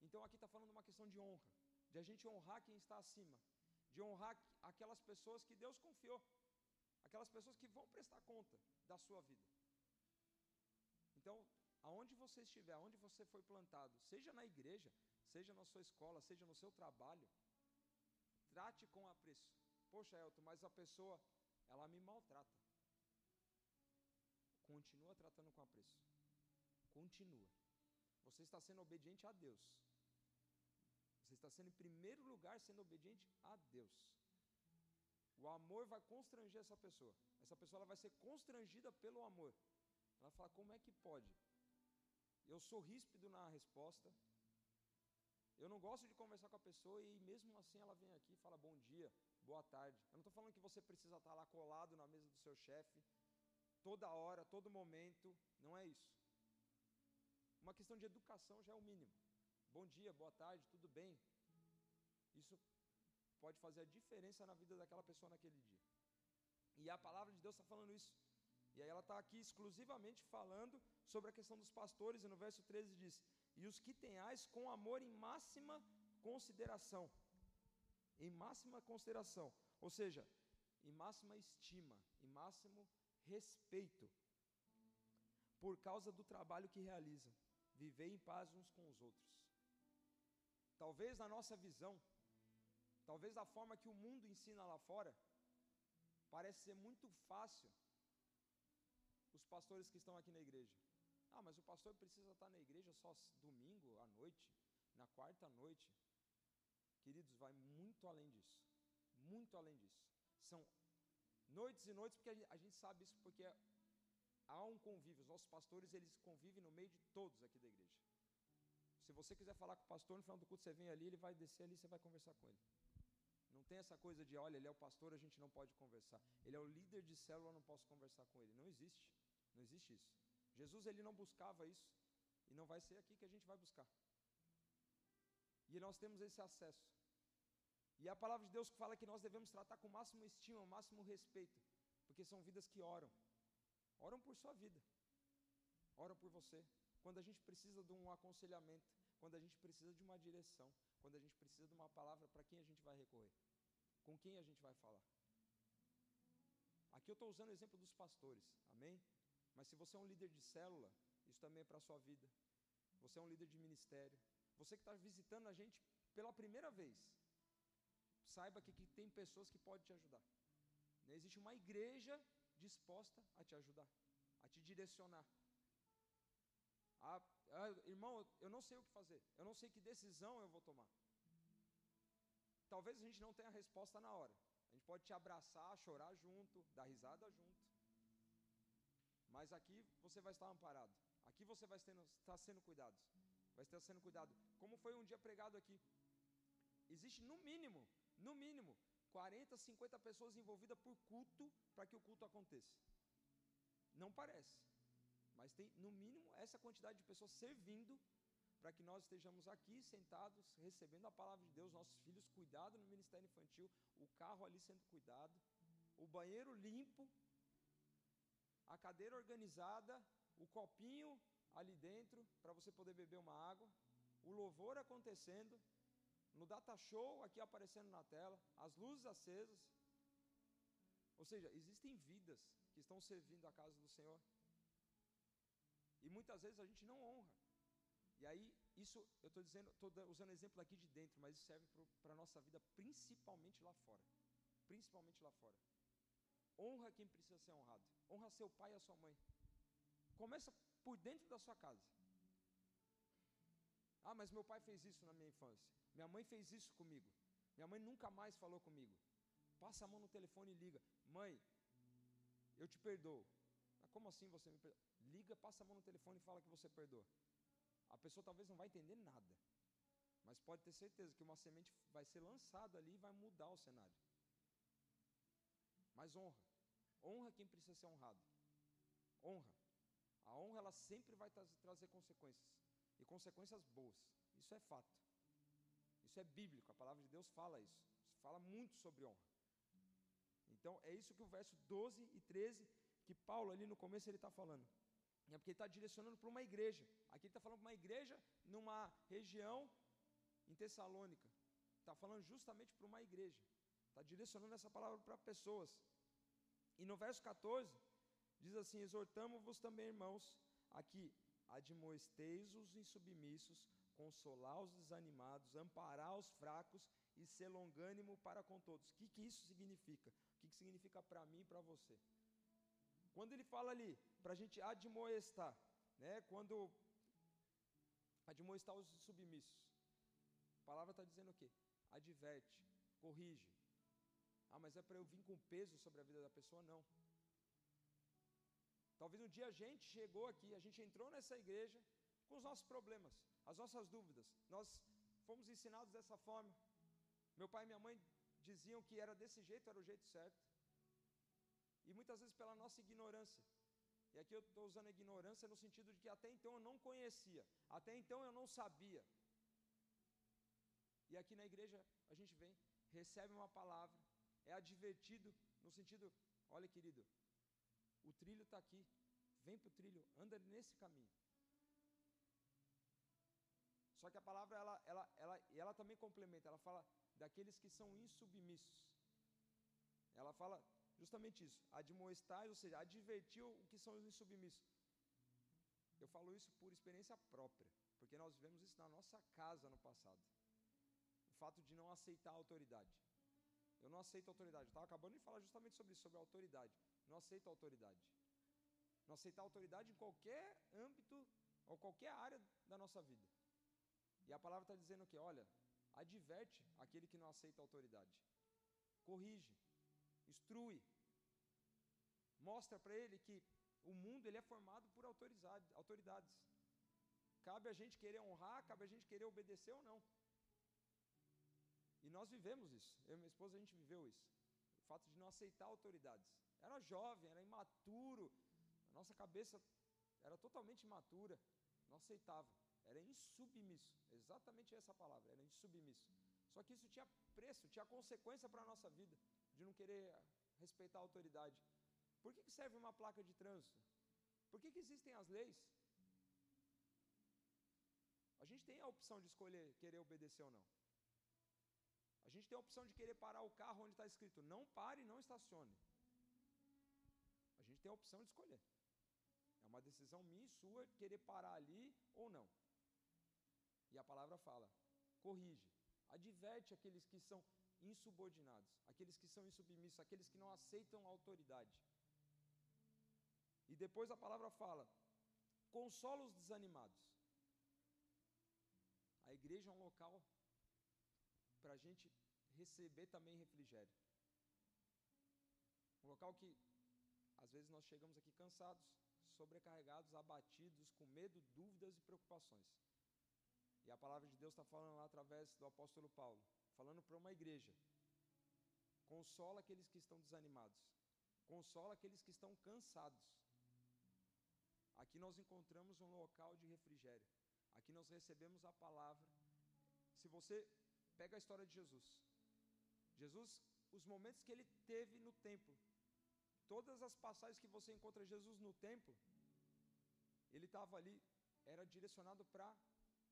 Então aqui está falando uma questão de honra, de a gente honrar quem está acima, de honrar aquelas pessoas que Deus confiou, aquelas pessoas que vão prestar conta da sua vida. Então, aonde você estiver, aonde você foi plantado, seja na igreja, seja na sua escola, seja no seu trabalho, trate com apreço. Poxa, Elton, mas a pessoa, ela me maltrata. Continua tratando com apreço. Continua. Você está sendo obediente a Deus. Você está sendo, em primeiro lugar, sendo obediente a Deus. O amor vai constranger essa pessoa. Essa pessoa ela vai ser constrangida pelo amor. Ela fala: como é que pode? Eu sou ríspido na resposta. Eu não gosto de conversar com a pessoa e mesmo assim ela vem aqui e fala bom dia, boa tarde. Eu não estou falando que você precisa estar lá colado na mesa do seu chefe toda hora, todo momento. Não é isso. Uma questão de educação já é o mínimo. Bom dia, boa tarde, tudo bem? Isso pode fazer a diferença na vida daquela pessoa naquele dia. E a palavra de Deus está falando isso. E aí ela está aqui exclusivamente falando sobre a questão dos pastores, e no verso 13 diz: E os que tenhais com amor em máxima consideração. Em máxima consideração. Ou seja, em máxima estima, em máximo respeito, por causa do trabalho que realizam. Viver em paz uns com os outros. Talvez na nossa visão, talvez da forma que o mundo ensina lá fora, parece ser muito fácil os pastores que estão aqui na igreja. Ah, mas o pastor precisa estar na igreja só domingo à noite, na quarta noite. Queridos, vai muito além disso. Muito além disso. São noites e noites, porque a gente sabe isso porque há um convívio. Os nossos pastores, eles convivem no meio de todos aqui da igreja. Se você quiser falar com o pastor, no final do culto você vem ali, ele vai descer ali, você vai conversar com ele. Não tem essa coisa de, olha, ele é o pastor, a gente não pode conversar. Ele é o líder de célula, não posso conversar com ele. Não existe. Não existe isso. Jesus ele não buscava isso e não vai ser aqui que a gente vai buscar. E nós temos esse acesso. E a palavra de Deus que fala que nós devemos tratar com máximo estima, máximo respeito, porque são vidas que oram. Oram por sua vida. Oram por você. Quando a gente precisa de um aconselhamento, quando a gente precisa de uma direção, quando a gente precisa de uma palavra, para quem a gente vai recorrer? Com quem a gente vai falar? Aqui eu estou usando o exemplo dos pastores, amém? Mas se você é um líder de célula, isso também é para a sua vida. Você é um líder de ministério. Você que está visitando a gente pela primeira vez, saiba que, que tem pessoas que podem te ajudar. Né, existe uma igreja disposta a te ajudar, a te direcionar. Ah, irmão, eu não sei o que fazer, eu não sei que decisão eu vou tomar. Talvez a gente não tenha a resposta na hora. A gente pode te abraçar, chorar junto, dar risada junto. Mas aqui você vai estar amparado. Aqui você vai estar sendo cuidado. Vai estar sendo cuidado. Como foi um dia pregado aqui. Existe no mínimo, no mínimo, 40, 50 pessoas envolvidas por culto para que o culto aconteça. Não parece. Mas tem no mínimo essa quantidade de pessoas servindo para que nós estejamos aqui sentados, recebendo a palavra de Deus, nossos filhos cuidados no ministério infantil, o carro ali sendo cuidado, o banheiro limpo, a cadeira organizada, o copinho ali dentro para você poder beber uma água, o louvor acontecendo, no data show aqui aparecendo na tela, as luzes acesas. Ou seja, existem vidas que estão servindo a casa do Senhor. E muitas vezes a gente não honra. E aí, isso eu estou dizendo, estou usando exemplo aqui de dentro, mas isso serve para a nossa vida, principalmente lá fora. Principalmente lá fora. Honra quem precisa ser honrado. Honra seu pai e a sua mãe. Começa por dentro da sua casa. Ah, mas meu pai fez isso na minha infância. Minha mãe fez isso comigo. Minha mãe nunca mais falou comigo. Passa a mão no telefone e liga. Mãe, eu te perdoo. Ah, como assim você me perdoa? Liga, passa a mão no telefone e fala que você perdoa. A pessoa talvez não vai entender nada. Mas pode ter certeza que uma semente vai ser lançada ali e vai mudar o cenário. Mas honra. Honra quem precisa ser honrado. Honra. A honra ela sempre vai tra trazer consequências. E consequências boas. Isso é fato. Isso é bíblico. A palavra de Deus fala isso. Fala muito sobre honra. Então é isso que o verso 12 e 13, que Paulo ali no começo ele está falando. É porque ele está direcionando para uma igreja. Aqui ele está falando para uma igreja numa região em Tessalônica. Está falando justamente para uma igreja. Está direcionando essa palavra para pessoas. E no verso 14, diz assim: Exortamos-vos também, irmãos, aqui, admoesteis-os insubmissos, consolar os desanimados, amparar os fracos e ser longânimo para com todos. O que, que isso significa? O que, que significa para mim e para você? Quando ele fala ali, para a gente admoestar, né? quando admoestar os submissos, a palavra está dizendo o quê? Adverte, corrige, ah, mas é para eu vir com peso sobre a vida da pessoa? Não. Talvez um dia a gente chegou aqui, a gente entrou nessa igreja com os nossos problemas, as nossas dúvidas. Nós fomos ensinados dessa forma. Meu pai e minha mãe diziam que era desse jeito, era o jeito certo. E muitas vezes pela nossa ignorância. E aqui eu estou usando a ignorância no sentido de que até então eu não conhecia, até então eu não sabia. E aqui na igreja a gente vem recebe uma palavra, é advertido no sentido, olha querido, o trilho está aqui, vem para o trilho, anda nesse caminho. Só que a palavra ela, ela, ela, ela também complementa, ela fala daqueles que são insubmissos. Ela fala justamente isso, admoestar, ou seja, advertir o que são os insubmissos. Eu falo isso por experiência própria, porque nós vivemos isso na nossa casa no passado. O fato de não aceitar a autoridade. Eu não aceito a autoridade. Estava acabando de falar justamente sobre isso, sobre a autoridade. Não aceito autoridade. Não aceitar autoridade em qualquer âmbito ou qualquer área da nossa vida. E a palavra está dizendo que, olha, adverte aquele que não aceita autoridade. Corrige, instrui, mostra para ele que o mundo ele é formado por autoridades. Cabe a gente querer honrar, cabe a gente querer obedecer ou não. E nós vivemos isso. Eu e minha esposa a gente viveu isso. O fato de não aceitar autoridades. Era jovem, era imaturo. A nossa cabeça era totalmente imatura. Não aceitava. Era insubmisso. Exatamente essa palavra, era insubmisso. Só que isso tinha preço, tinha consequência para a nossa vida, de não querer respeitar a autoridade. Por que, que serve uma placa de trânsito? Por que, que existem as leis? A gente tem a opção de escolher querer obedecer ou não. A gente tem a opção de querer parar o carro onde está escrito não pare não estacione. Tem a opção de escolher. É uma decisão minha e sua querer parar ali ou não. E a palavra fala: corrige, adverte aqueles que são insubordinados, aqueles que são insubmissos, aqueles que não aceitam a autoridade. E depois a palavra fala: consola os desanimados. A igreja é um local para a gente receber também refrigério. Um local que às vezes nós chegamos aqui cansados, sobrecarregados, abatidos, com medo, dúvidas e preocupações. E a palavra de Deus está falando lá através do apóstolo Paulo, falando para uma igreja: consola aqueles que estão desanimados, consola aqueles que estão cansados. Aqui nós encontramos um local de refrigério. Aqui nós recebemos a palavra. Se você pega a história de Jesus, Jesus, os momentos que ele teve no templo, todas as passagens que você encontra Jesus no templo, ele estava ali, era direcionado para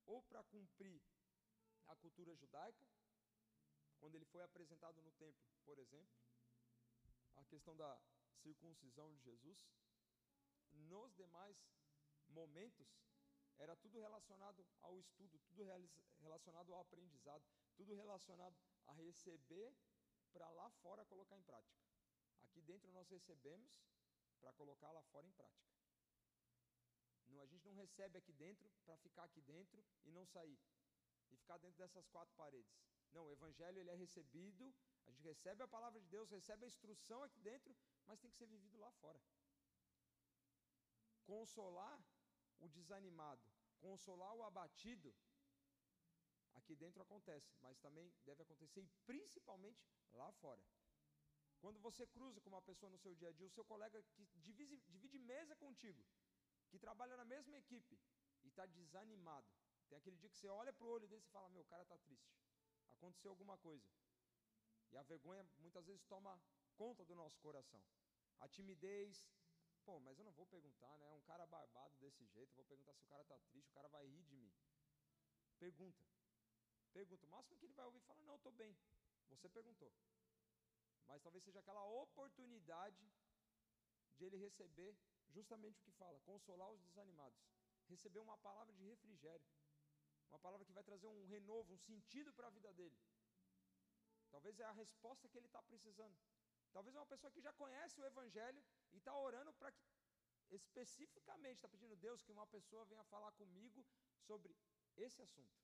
ou para cumprir a cultura judaica, quando ele foi apresentado no templo, por exemplo, a questão da circuncisão de Jesus, nos demais momentos, era tudo relacionado ao estudo, tudo relacionado ao aprendizado, tudo relacionado a receber para lá fora colocar em prática. Aqui dentro nós recebemos para colocar lá fora em prática. Não, a gente não recebe aqui dentro para ficar aqui dentro e não sair. E ficar dentro dessas quatro paredes. Não, o evangelho ele é recebido, a gente recebe a palavra de Deus, recebe a instrução aqui dentro, mas tem que ser vivido lá fora. Consolar o desanimado, consolar o abatido, aqui dentro acontece, mas também deve acontecer e principalmente lá fora. Quando você cruza com uma pessoa no seu dia a dia, o seu colega que divide, divide mesa contigo, que trabalha na mesma equipe e está desanimado. Tem aquele dia que você olha para o olho dele e fala: Meu, o cara está triste. Aconteceu alguma coisa. E a vergonha muitas vezes toma conta do nosso coração. A timidez, Pô, mas eu não vou perguntar, né? Um cara barbado desse jeito, eu vou perguntar se o cara está triste, o cara vai rir de mim. Pergunta. Pergunta. O máximo que ele vai ouvir e fala: Não, estou bem. Você perguntou. Mas talvez seja aquela oportunidade de ele receber justamente o que fala: consolar os desanimados. Receber uma palavra de refrigério. Uma palavra que vai trazer um renovo, um sentido para a vida dele. Talvez é a resposta que ele está precisando. Talvez é uma pessoa que já conhece o Evangelho e está orando para que, especificamente, está pedindo a Deus que uma pessoa venha falar comigo sobre esse assunto.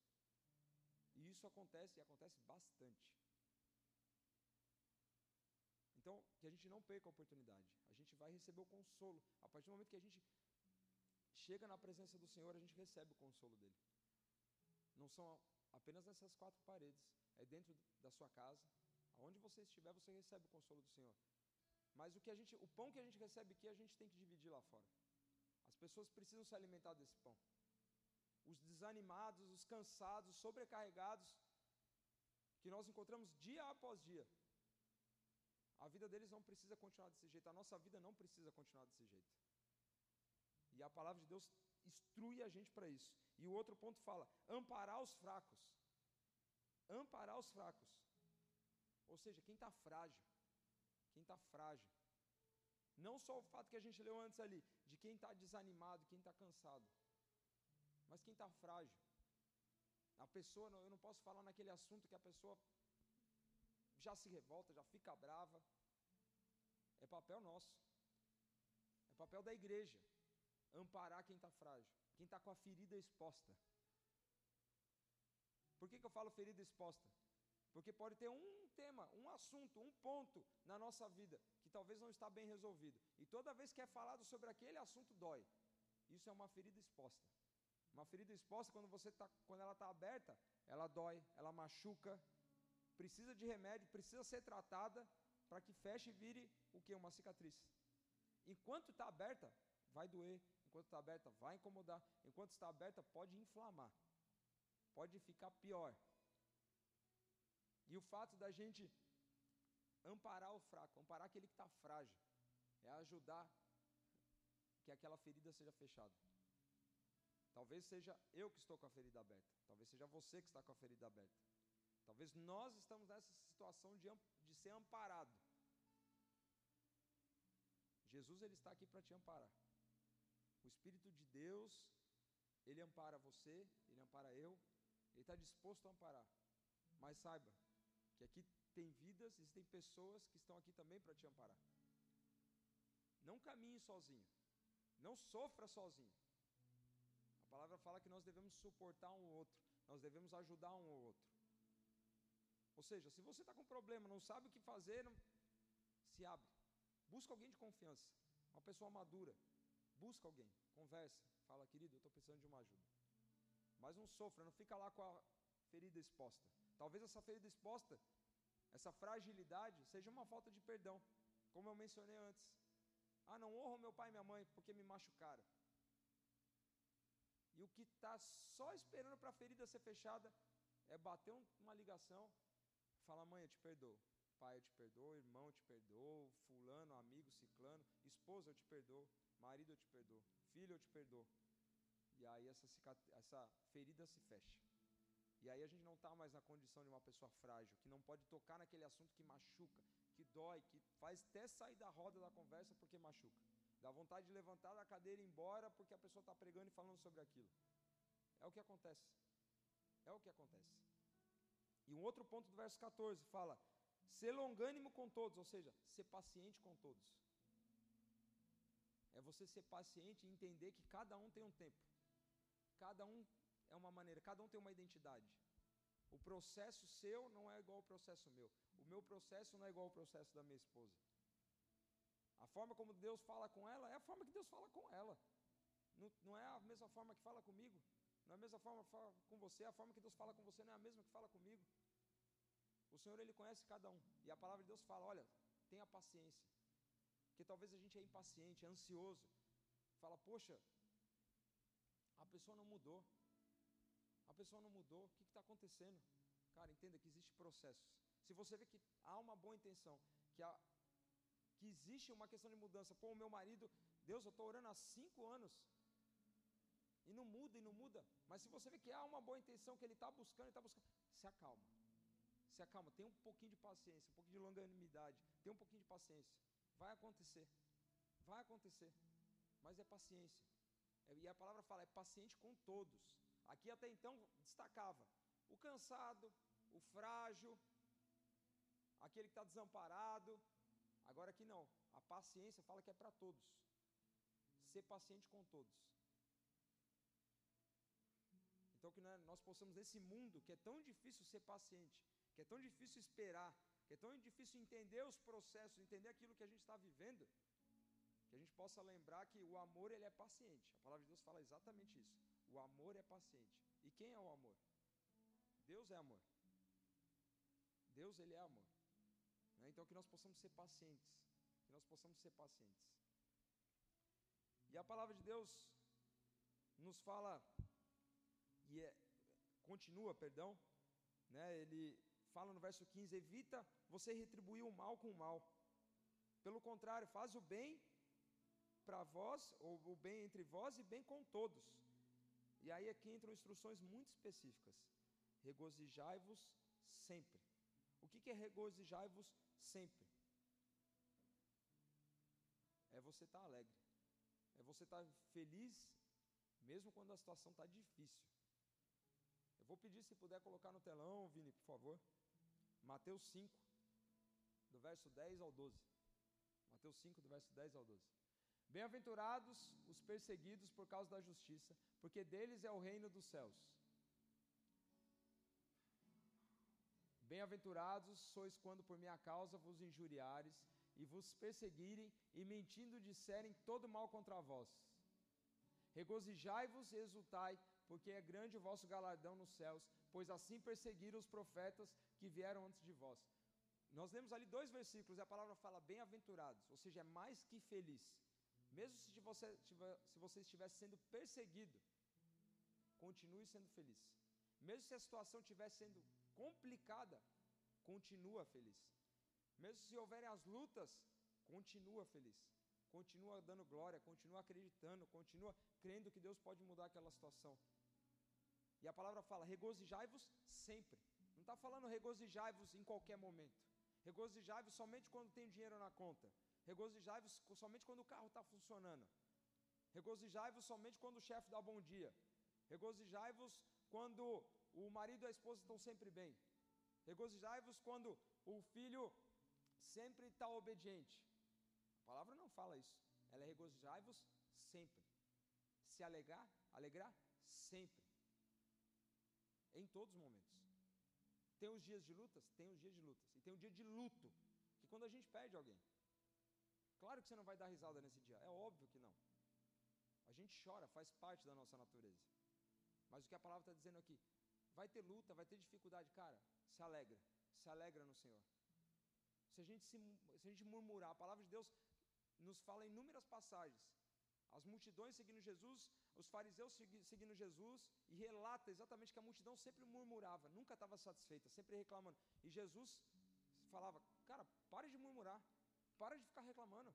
E isso acontece e acontece bastante. Então, que a gente não perca a oportunidade. A gente vai receber o consolo. A partir do momento que a gente chega na presença do Senhor, a gente recebe o consolo dele. Não são apenas nessas quatro paredes, é dentro da sua casa, aonde você estiver, você recebe o consolo do Senhor. Mas o que a gente, o pão que a gente recebe aqui, a gente tem que dividir lá fora. As pessoas precisam se alimentar desse pão. Os desanimados, os cansados, sobrecarregados, que que nós encontramos dia após dia. A vida deles não precisa continuar desse jeito, a nossa vida não precisa continuar desse jeito. E a palavra de Deus instrui a gente para isso. E o outro ponto fala: amparar os fracos. Amparar os fracos. Ou seja, quem está frágil. Quem está frágil. Não só o fato que a gente leu antes ali, de quem está desanimado, quem está cansado, mas quem está frágil. A pessoa, eu não posso falar naquele assunto que a pessoa já se revolta, já fica brava. É papel nosso. É papel da igreja amparar quem está frágil, quem está com a ferida exposta. Por que, que eu falo ferida exposta? Porque pode ter um tema, um assunto, um ponto na nossa vida que talvez não está bem resolvido. E toda vez que é falado sobre aquele assunto dói. Isso é uma ferida exposta. Uma ferida exposta, quando, você tá, quando ela está aberta, ela dói, ela machuca, precisa de remédio, precisa ser tratada para que feche e vire o que? Uma cicatriz. Enquanto está aberta, vai doer. Enquanto está aberta, vai incomodar. Enquanto está aberta, pode inflamar. Pode ficar pior. E o fato da gente amparar o fraco, amparar aquele que está frágil, é ajudar que aquela ferida seja fechada. Talvez seja eu que estou com a ferida aberta. Talvez seja você que está com a ferida aberta. Talvez nós estamos nessa situação de, de ser amparado. Jesus ele está aqui para te amparar. O Espírito de Deus, ele ampara você, ele ampara eu, ele está disposto a amparar. Mas saiba, que aqui tem vidas, existem pessoas que estão aqui também para te amparar. Não caminhe sozinho. Não sofra sozinho. A palavra fala que nós devemos suportar um outro, nós devemos ajudar um ou outro. Ou seja, se você está com problema, não sabe o que fazer, não... se abre. Busca alguém de confiança, uma pessoa madura. Busca alguém, conversa, fala, querido, eu estou precisando de uma ajuda. Mas não sofra, não fica lá com a ferida exposta. Talvez essa ferida exposta, essa fragilidade, seja uma falta de perdão, como eu mencionei antes. Ah, não honro meu pai e minha mãe porque me machucaram. E o que está só esperando para a ferida ser fechada é bater uma ligação, falar: mãe, eu te perdoo. Pai, eu te perdoo. Irmão, eu te perdoo. Fulano, amigo, ciclano. Esposa, eu te perdoo. Marido, eu te perdoo. Filho, eu te perdoo. E aí essa, essa ferida se fecha. E aí a gente não está mais na condição de uma pessoa frágil, que não pode tocar naquele assunto que machuca, que dói, que faz até sair da roda da conversa porque machuca. Dá vontade de levantar da cadeira e ir embora porque a pessoa está pregando e falando sobre aquilo. É o que acontece. É o que acontece. E um outro ponto do verso 14 fala: ser longânimo com todos, ou seja, ser paciente com todos. É você ser paciente e entender que cada um tem um tempo. Cada um é uma maneira, cada um tem uma identidade. O processo seu não é igual ao processo meu. O meu processo não é igual ao processo da minha esposa. A forma como Deus fala com ela é a forma que Deus fala com ela. Não, não é a mesma forma que fala comigo. Não é a mesma forma que fala com você. A forma que Deus fala com você não é a mesma que fala comigo. O Senhor, Ele conhece cada um. E a palavra de Deus fala: olha, tenha paciência. Porque talvez a gente é impaciente, é ansioso. Fala, poxa, a pessoa não mudou a pessoa não mudou, o que está acontecendo? Cara, entenda que existe processo. Se você vê que há uma boa intenção, que, há, que existe uma questão de mudança, pô, o meu marido, Deus, eu estou orando há cinco anos, e não muda, e não muda, mas se você vê que há uma boa intenção, que ele está buscando, ele está buscando, se acalma, se acalma, tem um pouquinho de paciência, um pouquinho de longanimidade, tem um pouquinho de paciência, vai acontecer, vai acontecer, mas é paciência, e a palavra fala, é paciente com todos, Aqui até então destacava o cansado, o frágil, aquele que está desamparado. Agora aqui não. A paciência fala que é para todos. Ser paciente com todos. Então que nós possamos nesse mundo que é tão difícil ser paciente, que é tão difícil esperar, que é tão difícil entender os processos, entender aquilo que a gente está vivendo, que a gente possa lembrar que o amor ele é paciente. A palavra de Deus fala exatamente isso. O amor é paciente. E quem é o amor? Deus é amor. Deus ele é amor. Né? Então que nós possamos ser pacientes, que nós possamos ser pacientes. E a palavra de Deus nos fala e é, continua, perdão, né? Ele fala no verso 15: evita você retribuir o mal com o mal. Pelo contrário, faz o bem para vós, ou o bem entre vós e bem com todos. E aí aqui entram instruções muito específicas. Regozijai-vos sempre. O que, é regozijai-vos sempre? É você estar tá alegre. É você estar tá feliz, mesmo quando a situação está difícil. Vou pedir se puder colocar no telão, Vini, por favor. Mateus 5, do verso 10 ao 12. Mateus 5, do verso 10 ao 12. Bem-aventurados os perseguidos por causa da justiça, porque deles é o reino dos céus. Bem-aventurados sois quando por minha causa vos injuriares e vos perseguirem e mentindo disserem todo mal contra vós. Regozijai-vos e exultai, porque é grande o vosso galardão nos céus, pois assim perseguiram os profetas que vieram antes de vós. Nós lemos ali dois versículos e a palavra fala bem-aventurados, ou seja, é mais que feliz. Mesmo se você, se você estivesse sendo perseguido, continue sendo feliz. Mesmo se a situação estiver sendo complicada, continua feliz. Mesmo se houverem as lutas, continua feliz. Continua dando glória, continua acreditando, continua crendo que Deus pode mudar aquela situação. E a palavra fala: regozijai-vos sempre. Não está falando regozijai-vos em qualquer momento. Regozijai-vos somente quando tem dinheiro na conta. Regozijai-vos somente quando o carro está funcionando. Regozijai-vos somente quando o chefe dá bom dia. Regozijai-vos quando o marido e a esposa estão sempre bem. Regozijai-vos quando o filho sempre está obediente. A palavra não fala isso. Ela é regozijai-vos sempre. Se alegrar, alegrar sempre. Em todos os momentos. Tem os dias de lutas? Tem os dias de lutas. E tem o dia de luto, que quando a gente perde alguém. Claro que você não vai dar risada nesse dia, é óbvio que não. A gente chora, faz parte da nossa natureza. Mas o que a palavra está dizendo aqui, vai ter luta, vai ter dificuldade, cara, se alegra, se alegra no Senhor. Se a gente, se, se a gente murmurar, a palavra de Deus nos fala em inúmeras passagens. As multidões seguindo Jesus, os fariseus seguindo Jesus, e relata exatamente que a multidão sempre murmurava, nunca estava satisfeita, sempre reclamando. E Jesus falava: Cara, pare de murmurar, para de ficar reclamando.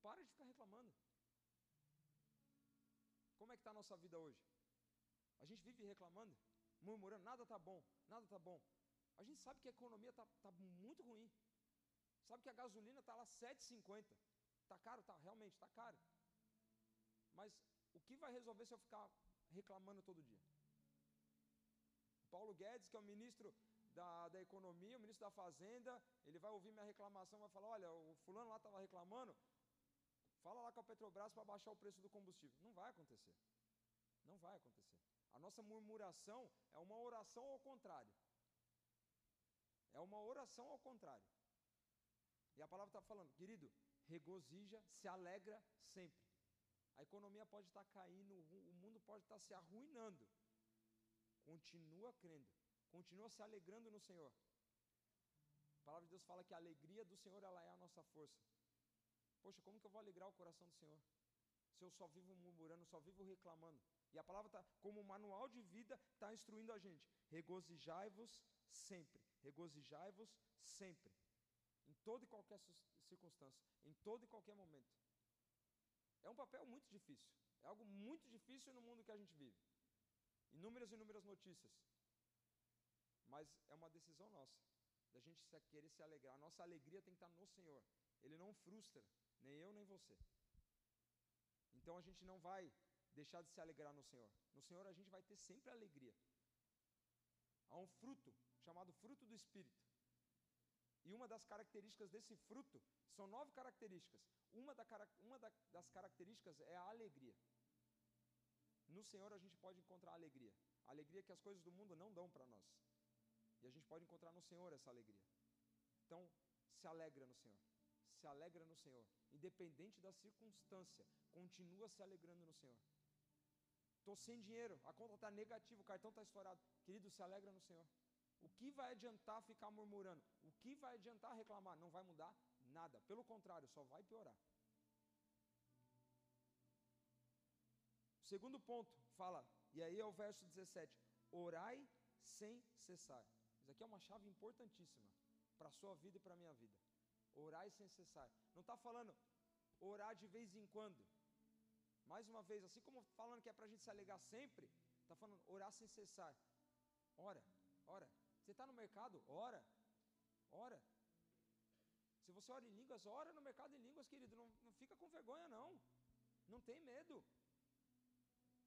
Para de ficar reclamando. Como é que está a nossa vida hoje? A gente vive reclamando, murmurando, nada está bom, nada está bom. A gente sabe que a economia está tá muito ruim. Sabe que a gasolina está lá 7,50. Está caro? Está, realmente, está caro. Mas o que vai resolver se eu ficar reclamando todo dia? Paulo Guedes, que é o ministro da, da Economia, o ministro da Fazenda, ele vai ouvir minha reclamação, vai falar: olha, o fulano lá estava reclamando, fala lá com a Petrobras para baixar o preço do combustível. Não vai acontecer. Não vai acontecer. A nossa murmuração é uma oração ao contrário. É uma oração ao contrário. E a palavra está falando, querido, regozija, se alegra sempre. A economia pode estar caindo, o mundo pode estar se arruinando. Continua crendo, continua se alegrando no Senhor. A palavra de Deus fala que a alegria do Senhor ela é a nossa força. Poxa, como que eu vou alegrar o coração do Senhor? Se eu só vivo murmurando, só vivo reclamando. E a palavra está, como manual de vida, está instruindo a gente. Regozijai-vos sempre. Regozijai-vos sempre. Em toda e qualquer circunstância. Em todo e qualquer momento. É um papel muito difícil. É algo muito difícil no mundo que a gente vive. Inúmeras e inúmeras notícias. Mas é uma decisão nossa. Da gente querer se alegrar. A nossa alegria tem que estar no Senhor. Ele não frustra. Nem eu, nem você. Então a gente não vai deixar de se alegrar no Senhor. No Senhor a gente vai ter sempre alegria. Há um fruto chamado fruto do Espírito. E uma das características desse fruto são nove características. Uma, da, uma da, das características é a alegria. No Senhor a gente pode encontrar alegria. A alegria que as coisas do mundo não dão para nós. E a gente pode encontrar no Senhor essa alegria. Então, se alegra no Senhor. Se alegra no Senhor. Independente da circunstância, continua se alegrando no Senhor. Estou sem dinheiro, a conta está negativa, o cartão está estourado. Querido, se alegra no Senhor. O que vai adiantar ficar murmurando? O que vai adiantar reclamar? Não vai mudar nada. Pelo contrário, só vai piorar. Segundo ponto fala, e aí é o verso 17: Orai sem cessar. Isso aqui é uma chave importantíssima para a sua vida e para a minha vida. Orar sem cessar. Não está falando orar de vez em quando. Mais uma vez, assim como falando que é para a gente se alegar sempre, está falando orar sem cessar. Ora, ora. Você está no mercado? Ora, ora. Se você ora em línguas, ora no mercado em línguas, querido. Não, não fica com vergonha, não. Não tem medo.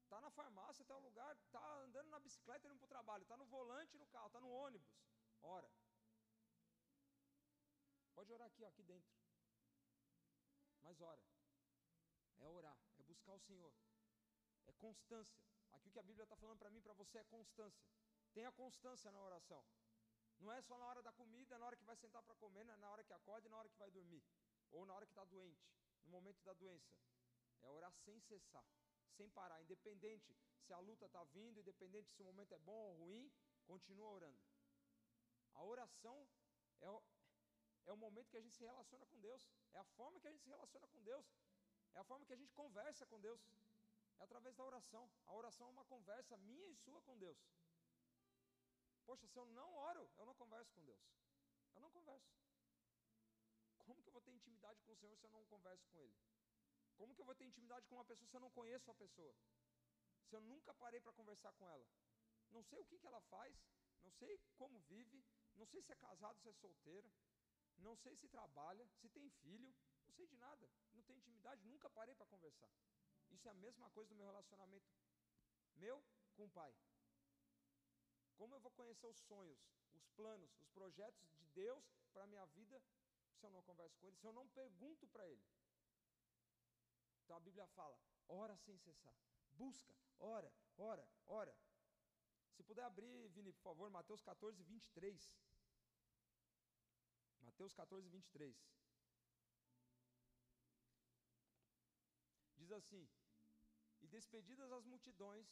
Está na farmácia, está no lugar, está andando na bicicleta indo para o trabalho, está no volante no carro, está no ônibus. Ora. Pode orar aqui, ó, aqui dentro. Mas ora. É orar, é buscar o Senhor. É constância. Aqui o que a Bíblia está falando para mim para você é constância. Tenha constância na oração. Não é só na hora da comida, na hora que vai sentar para comer, não é na hora que acorda e na hora que vai dormir. Ou na hora que está doente, no momento da doença. É orar sem cessar, sem parar, independente se a luta está vindo, independente se o momento é bom ou ruim, continua orando. A oração é o, é o momento que a gente se relaciona com Deus, é a forma que a gente se relaciona com Deus, é a forma que a gente conversa com Deus, é através da oração. A oração é uma conversa minha e sua com Deus. Poxa, se eu não oro, eu não converso com Deus. Eu não converso. Como que eu vou ter intimidade com o Senhor se eu não converso com Ele? Como que eu vou ter intimidade com uma pessoa se eu não conheço a pessoa? Se eu nunca parei para conversar com ela? Não sei o que, que ela faz, não sei como vive, não sei se é casado, se é solteira, não sei se trabalha, se tem filho, não sei de nada, não tenho intimidade, nunca parei para conversar. Isso é a mesma coisa do meu relacionamento meu com o Pai. Como eu vou conhecer os sonhos, os planos, os projetos de Deus para a minha vida se eu não converso com Ele, se eu não pergunto para Ele? Então a Bíblia fala: ora sem cessar, busca, ora, ora, ora. Se puder abrir, Vini, por favor, Mateus 14, 23. Mateus 14, 23. Diz assim: E despedidas as multidões,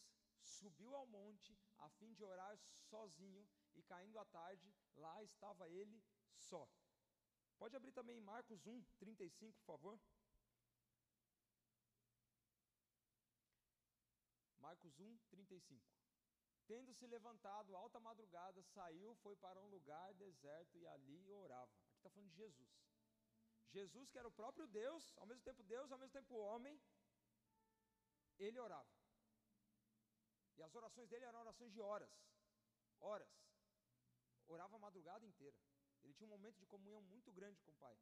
subiu ao monte a fim de orar sozinho, e caindo a tarde, lá estava ele só. Pode abrir também Marcos 1, 35, por favor. Marcos 1, 35. Tendo se levantado alta madrugada, saiu, foi para um lugar deserto e ali orava. Aqui está falando de Jesus. Jesus, que era o próprio Deus, ao mesmo tempo Deus, ao mesmo tempo homem, ele orava. E as orações dele eram orações de horas. Horas. Orava a madrugada inteira. Ele tinha um momento de comunhão muito grande com o Pai.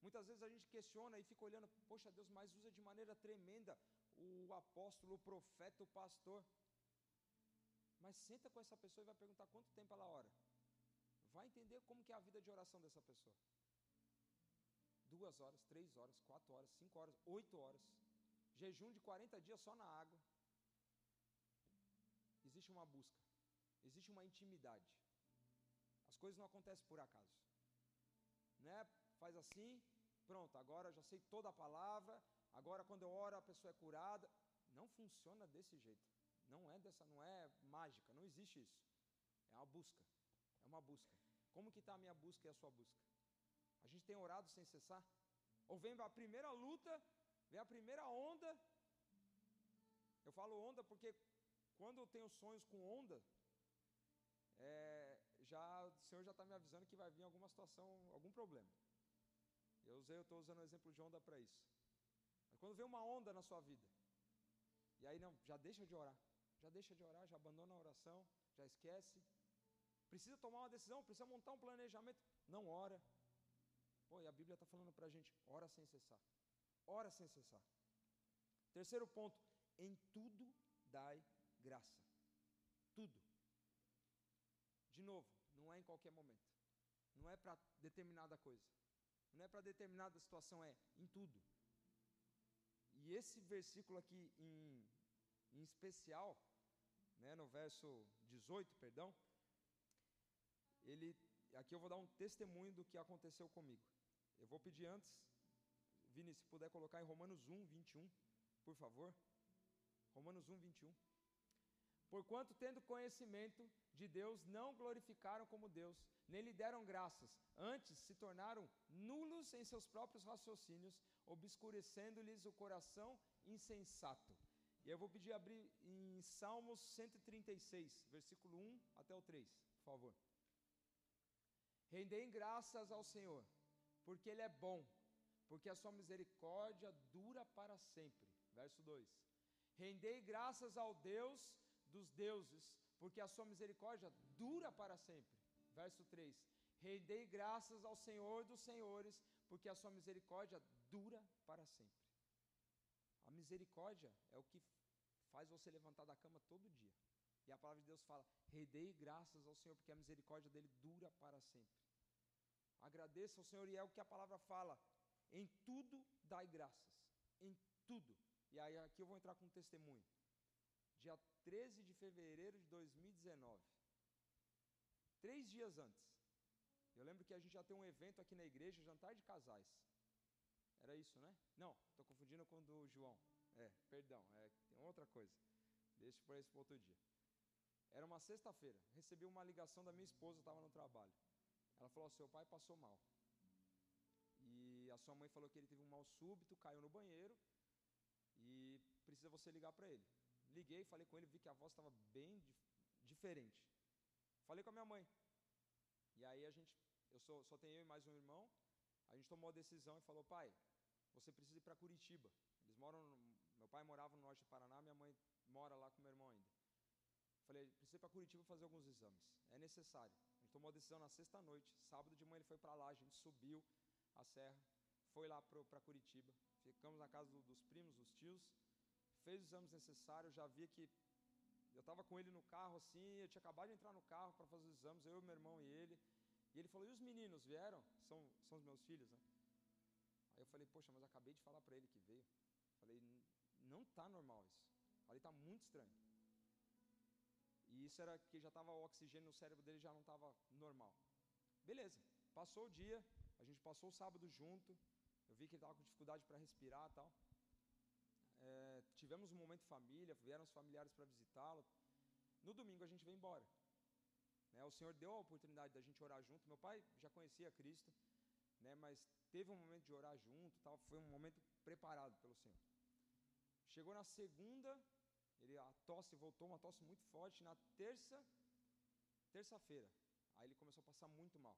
Muitas vezes a gente questiona e fica olhando, poxa Deus, mas usa de maneira tremenda o apóstolo, o profeta, o pastor. Mas senta com essa pessoa e vai perguntar quanto tempo ela ora. Vai entender como que é a vida de oração dessa pessoa. Duas horas, três horas, quatro horas, cinco horas, oito horas. Jejum de 40 dias só na água existe uma busca, existe uma intimidade. As coisas não acontecem por acaso. Né? Faz assim, pronto, agora já sei toda a palavra, agora quando eu oro a pessoa é curada. Não funciona desse jeito. Não é dessa, não é mágica, não existe isso. É uma busca. É uma busca. Como que está a minha busca e a sua busca? A gente tem orado sem cessar? Ou vem a primeira luta, vem a primeira onda. Eu falo onda porque quando eu tenho sonhos com onda, é, já, o Senhor já está me avisando que vai vir alguma situação, algum problema. Eu usei, eu estou usando o exemplo de onda para isso. Mas quando vem uma onda na sua vida, e aí não, já deixa de orar, já deixa de orar, já abandona a oração, já esquece. Precisa tomar uma decisão, precisa montar um planejamento, não ora. Pô, e a Bíblia está falando para a gente, ora sem cessar. Ora sem cessar. Terceiro ponto, em tudo dai graça. Tudo. De novo, não é em qualquer momento. Não é para determinada coisa. Não é para determinada situação, é em tudo. E esse versículo aqui em, em especial, né, no verso 18, perdão, ele aqui eu vou dar um testemunho do que aconteceu comigo. Eu vou pedir antes, Vini, se puder colocar em Romanos 1, 21, por favor. Romanos 1, 21. Porquanto, tendo conhecimento de Deus, não glorificaram como Deus, nem lhe deram graças, antes se tornaram nulos em seus próprios raciocínios, obscurecendo-lhes o coração insensato. E eu vou pedir abrir em Salmos 136, versículo 1 até o 3, por favor. Rendei graças ao Senhor, porque Ele é bom, porque a sua misericórdia dura para sempre. Verso 2. Rendei graças ao Deus dos deuses, porque a sua misericórdia dura para sempre. Verso 3. Rendei graças ao Senhor dos senhores, porque a sua misericórdia dura para sempre. A misericórdia é o que faz você levantar da cama todo dia. E a palavra de Deus fala: Rendei graças ao Senhor, porque a misericórdia dele dura para sempre. Agradeça ao Senhor, e é o que a palavra fala: em tudo dai graças. Em tudo. E aí aqui eu vou entrar com um testemunho. Dia 13 de fevereiro de 2019. Três dias antes. Eu lembro que a gente já tem um evento aqui na igreja, jantar de casais. Era isso, né? Não, estou confundindo com o do João. É, perdão, é, tem outra coisa. Deixa por esse outro dia. Era uma sexta-feira. Recebi uma ligação da minha esposa, estava no trabalho. Ela falou: seu pai passou mal. E a sua mãe falou que ele teve um mal súbito, caiu no banheiro e precisa você ligar para ele. Liguei, falei com ele, vi que a voz estava bem diferente. Falei com a minha mãe. E aí a gente, eu sou, só tenho eu e mais um irmão. A gente tomou a decisão e falou: pai, você precisa ir para Curitiba. Eles moram, no, meu pai morava no norte do Paraná, minha mãe mora lá com meu irmão ainda. Falei, precisa ir para Curitiba fazer alguns exames. É necessário. A gente tomou a decisão na sexta noite. Sábado de manhã ele foi para lá, a gente subiu a serra, foi lá para Curitiba. Ficamos na casa do, dos primos, dos tios, fez os exames necessários, já via que eu estava com ele no carro assim, eu tinha acabado de entrar no carro para fazer os exames, eu, meu irmão e ele. E ele falou: "E os meninos vieram? São são os meus filhos, né?" Aí eu falei: "Poxa, mas acabei de falar para ele que veio." Falei: "Não tá normal isso." Falei: "Tá muito estranho." E isso era que já estava o oxigênio no cérebro dele já não estava normal. Beleza. Passou o dia, a gente passou o sábado junto. Eu vi que ele estava com dificuldade para respirar e tal. É, tivemos um momento família, vieram os familiares para visitá-lo. No domingo a gente veio embora. Né, o Senhor deu a oportunidade da gente orar junto. Meu pai já conhecia Cristo, né, mas teve um momento de orar junto, tal, foi um momento preparado pelo Senhor. Chegou na segunda, ele a tosse voltou, uma tosse muito forte. Na terça, terça-feira, aí ele começou a passar muito mal.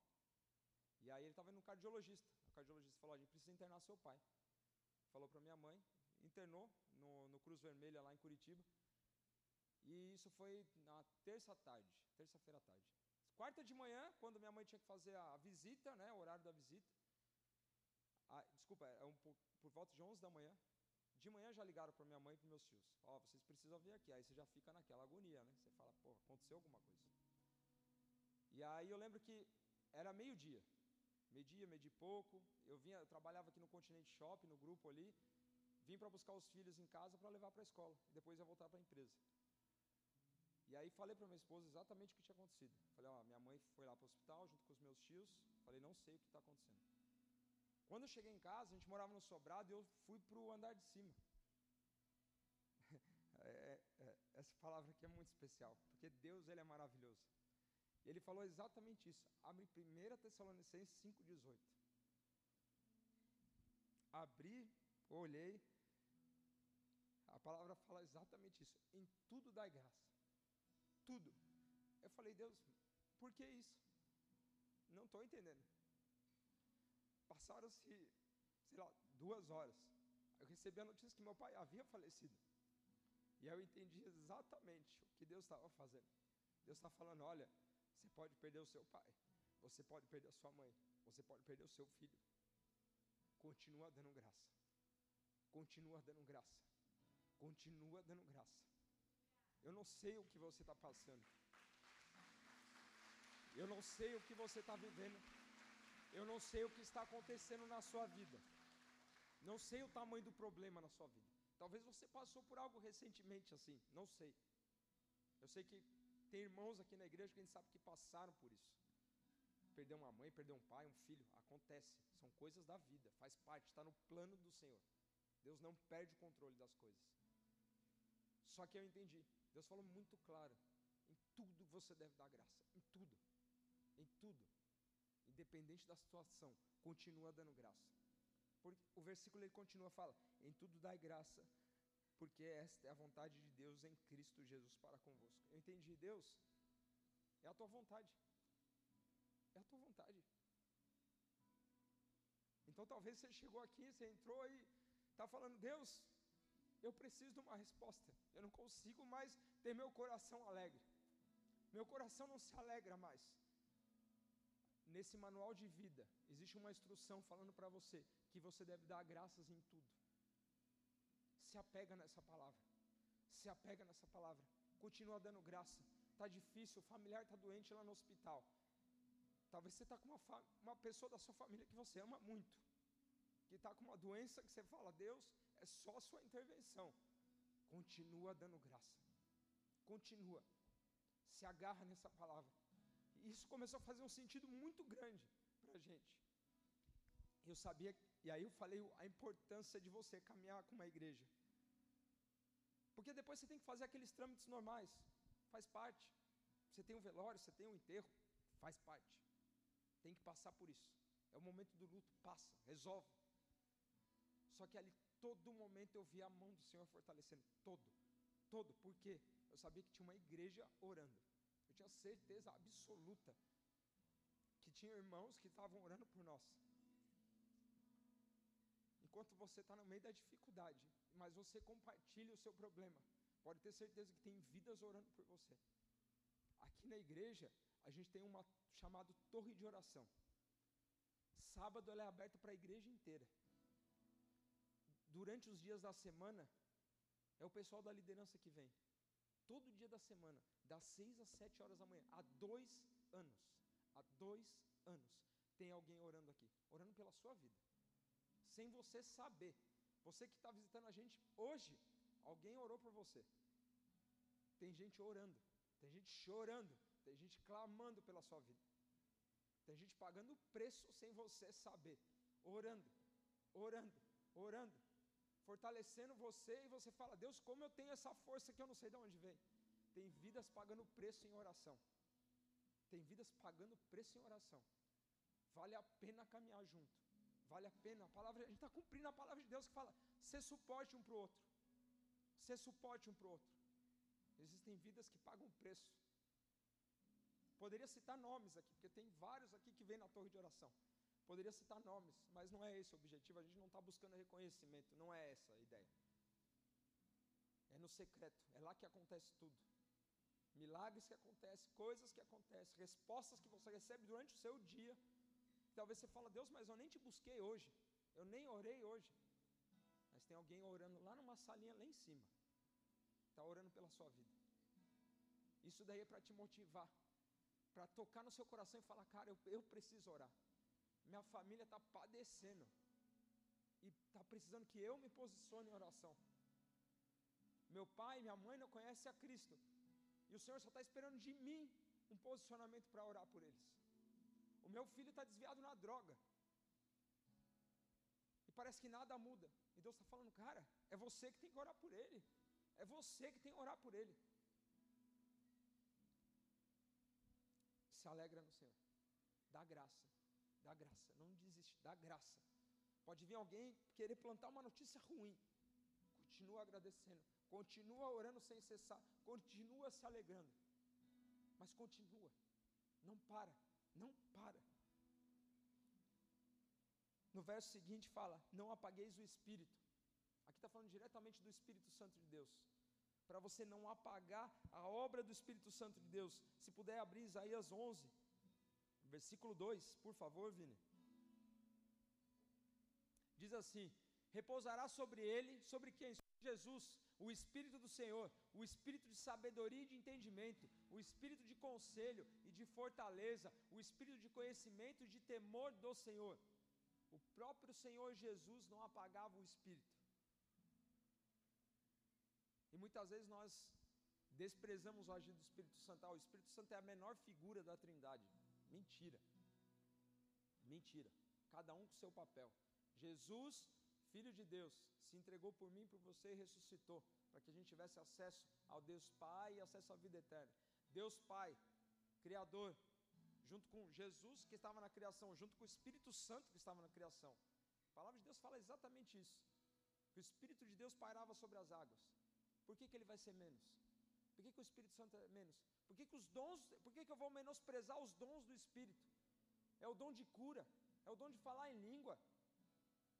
E aí ele estava no cardiologista. O cardiologista falou: a gente precisa internar seu pai. Falou para minha mãe, internou no, no Cruz Vermelha lá em Curitiba. E isso foi na terça tarde, terça-feira à tarde. Quarta de manhã, quando minha mãe tinha que fazer a visita, né, o horário da visita. A, desculpa, é um, por, por volta de 11 da manhã. De manhã já ligaram para minha mãe e para meus tios. Ó, oh, vocês precisam vir aqui. Aí você já fica naquela agonia, né? Você fala, pô, aconteceu alguma coisa. E aí eu lembro que era meio-dia. Meio-dia, meio de pouco. Eu vinha, eu trabalhava aqui no Continente Shopping, no grupo ali. Vim para buscar os filhos em casa para levar para a escola. E depois ia voltar para a empresa. E aí falei para minha esposa exatamente o que tinha acontecido. Falei, ó, minha mãe foi lá para o hospital junto com os meus tios. Falei, não sei o que está acontecendo. Quando eu cheguei em casa, a gente morava no sobrado e eu fui para o andar de cima. É, é, essa palavra aqui é muito especial, porque Deus ele é maravilhoso. E ele falou exatamente isso. Abre 1 Tessalonicenses 5,18. Abri, olhei, palavra fala exatamente isso. Em tudo dai graça. Tudo. Eu falei, Deus, por que isso? Não estou entendendo. Passaram-se, sei lá, duas horas. Eu recebi a notícia que meu pai havia falecido. E eu entendi exatamente o que Deus estava fazendo. Deus está falando: olha, você pode perder o seu pai, você pode perder a sua mãe, você pode perder o seu filho. Continua dando graça. Continua dando graça. Continua dando graça. Eu não sei o que você está passando. Eu não sei o que você está vivendo. Eu não sei o que está acontecendo na sua vida. Não sei o tamanho do problema na sua vida. Talvez você passou por algo recentemente assim, não sei. Eu sei que tem irmãos aqui na igreja que a gente sabe que passaram por isso. Perder uma mãe, perder um pai, um filho, acontece. São coisas da vida, faz parte, está no plano do Senhor. Deus não perde o controle das coisas. Só que eu entendi. Deus falou muito claro. Em tudo você deve dar graça. Em tudo. Em tudo. Independente da situação, continua dando graça. Porque o versículo ele continua fala: "Em tudo dai graça, porque esta é a vontade de Deus em Cristo Jesus para convosco. Eu entendi, Deus, é a tua vontade. É a tua vontade. Então talvez você chegou aqui, você entrou e está falando, Deus, eu preciso de uma resposta. Eu não consigo mais ter meu coração alegre. Meu coração não se alegra mais. Nesse manual de vida, existe uma instrução falando para você que você deve dar graças em tudo. Se apega nessa palavra. Se apega nessa palavra. Continua dando graça. Está difícil, o familiar está doente lá no hospital. Talvez você está com uma, uma pessoa da sua família que você ama muito, que está com uma doença que você fala, Deus, é só a sua intervenção. Continua dando graça. Continua. Se agarra nessa palavra. E isso começou a fazer um sentido muito grande para a gente. Eu sabia, e aí eu falei a importância de você caminhar com uma igreja. Porque depois você tem que fazer aqueles trâmites normais, faz parte. Você tem um velório, você tem um enterro, faz parte. Tem que passar por isso. É o momento do luto, passa, resolve. Só que ali, todo momento eu via a mão do Senhor fortalecendo, todo, todo. Por quê? Eu sabia que tinha uma igreja orando. Eu tinha certeza absoluta que tinha irmãos que estavam orando por nós. Enquanto você está no meio da dificuldade, mas você compartilha o seu problema, pode ter certeza que tem vidas orando por você. Aqui na igreja, a gente tem uma chamada torre de oração. Sábado ela é aberta para a igreja inteira. Durante os dias da semana, é o pessoal da liderança que vem. Todo dia da semana, das seis às sete horas da manhã, há dois anos. Há dois anos. Tem alguém orando aqui, orando pela sua vida. Sem você saber. Você que está visitando a gente hoje, alguém orou por você. Tem gente orando, tem gente chorando, tem gente clamando pela sua vida. Tem gente pagando preço sem você saber. Orando, orando, orando. Fortalecendo você e você fala: Deus, como eu tenho essa força que eu não sei de onde vem. Tem vidas pagando preço em oração. Tem vidas pagando preço em oração. Vale a pena caminhar junto. Vale a pena. A, palavra, a gente está cumprindo a palavra de Deus que fala: ser suporte um para o outro. Ser suporte um para o outro. Existem vidas que pagam preço. Poderia citar nomes aqui, porque tem vários aqui que vêm na torre de oração. Poderia citar nomes, mas não é esse o objetivo. A gente não está buscando reconhecimento, não é essa a ideia. É no secreto, é lá que acontece tudo. Milagres que acontecem, coisas que acontecem, respostas que você recebe durante o seu dia. Talvez você fala, Deus, mas eu nem te busquei hoje, eu nem orei hoje. Mas tem alguém orando lá numa salinha lá em cima, está orando pela sua vida. Isso daí é para te motivar, para tocar no seu coração e falar, cara, eu, eu preciso orar. Minha família está padecendo e está precisando que eu me posicione em oração. Meu pai e minha mãe não conhecem a Cristo. E o Senhor só está esperando de mim um posicionamento para orar por eles. O meu filho está desviado na droga. E parece que nada muda. E Deus está falando, cara, é você que tem que orar por ele. É você que tem que orar por ele. Se alegra no Senhor. Dá graça. Dá graça. Não desiste. Dá graça. Pode vir alguém querer plantar uma notícia ruim. Continua agradecendo continua orando sem cessar, continua se alegrando, mas continua, não para, não para. No verso seguinte fala: Não apagueis o espírito. Aqui está falando diretamente do Espírito Santo de Deus. Para você não apagar a obra do Espírito Santo de Deus. Se puder abrir Isaías 11, versículo 2, por favor, Vini. Diz assim: Repousará sobre ele, sobre quem? Jesus, o Espírito do Senhor, o Espírito de sabedoria e de entendimento, o Espírito de conselho e de fortaleza, o Espírito de conhecimento e de temor do Senhor. O próprio Senhor Jesus não apagava o Espírito. E muitas vezes nós desprezamos o agir do Espírito Santo. Ah, o Espírito Santo é a menor figura da Trindade. Mentira. Mentira. Cada um com seu papel. Jesus Filho de Deus, se entregou por mim, por você e ressuscitou, para que a gente tivesse acesso ao Deus Pai e acesso à vida eterna. Deus Pai, Criador, junto com Jesus que estava na criação, junto com o Espírito Santo que estava na criação. A palavra de Deus fala exatamente isso. que o Espírito de Deus pairava sobre as águas, por que, que ele vai ser menos? Por que, que o Espírito Santo é menos? Por que, que os dons, por que, que eu vou menosprezar os dons do Espírito? É o dom de cura, é o dom de falar em língua.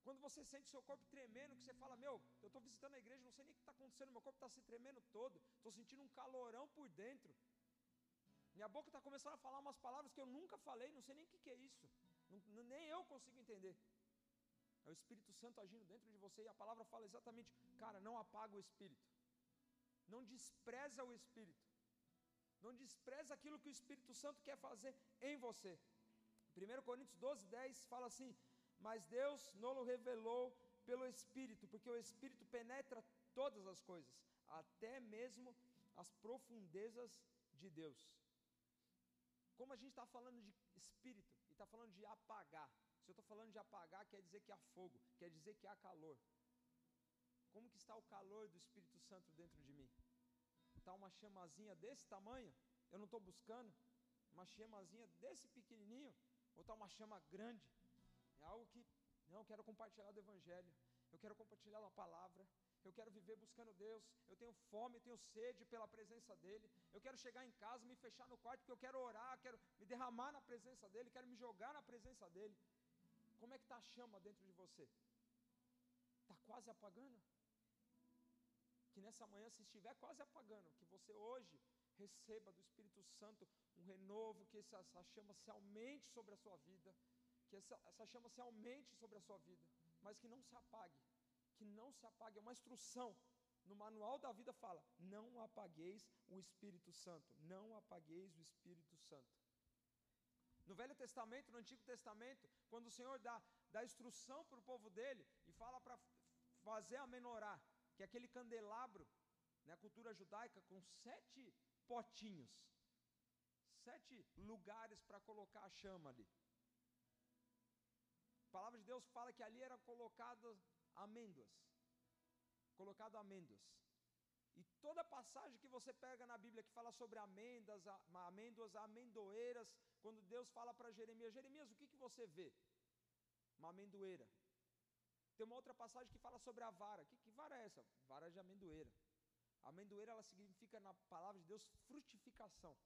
Quando você sente seu corpo tremendo, que você fala, meu, eu estou visitando a igreja, não sei nem o que está acontecendo, meu corpo está se tremendo todo, estou sentindo um calorão por dentro. Minha boca está começando a falar umas palavras que eu nunca falei, não sei nem o que, que é isso. Não, nem eu consigo entender. É o Espírito Santo agindo dentro de você e a palavra fala exatamente, cara, não apaga o Espírito. Não despreza o Espírito. Não despreza aquilo que o Espírito Santo quer fazer em você. 1 Coríntios 12, 10 fala assim: Mas Deus não o revelou pelo Espírito, porque o Espírito penetra todas as coisas, até mesmo as profundezas de Deus. Como a gente está falando de Espírito e está falando de apagar, se eu estou falando de apagar, quer dizer que há fogo, quer dizer que há calor. Como que está o calor do Espírito Santo dentro de mim? Está uma chamazinha desse tamanho? Eu não estou buscando uma chamazinha desse pequenininho? Ou está uma chama grande? É algo que, não, eu quero compartilhar do Evangelho, eu quero compartilhar a palavra, eu quero viver buscando Deus, eu tenho fome, eu tenho sede pela presença dEle, eu quero chegar em casa, me fechar no quarto, porque eu quero orar, quero me derramar na presença dEle, quero me jogar na presença dEle. Como é que está a chama dentro de você? Está quase apagando? Que nessa manhã, se estiver quase apagando, que você hoje receba do Espírito Santo um renovo, que essa, essa chama se aumente sobre a sua vida, que essa, essa chama se aumente sobre a sua vida, mas que não se apague, que não se apague, é uma instrução. No manual da vida fala: não apagueis o Espírito Santo, não apagueis o Espírito Santo. No Velho Testamento, no Antigo Testamento, quando o Senhor dá, dá instrução para o povo dele e fala para fazer a menorá, que aquele candelabro, na né, cultura judaica, com sete potinhos, sete lugares para colocar a chama ali. A palavra de Deus fala que ali era colocado amêndoas, colocado amêndoas. E toda passagem que você pega na Bíblia que fala sobre amêndoas, amêndoas, amendoeiras, quando Deus fala para Jeremias, Jeremias, o que, que você vê? Uma amendoeira. Tem uma outra passagem que fala sobre a vara. Que, que vara é essa? Vara de amendoeira. A amendoeira ela significa na palavra de Deus frutificação.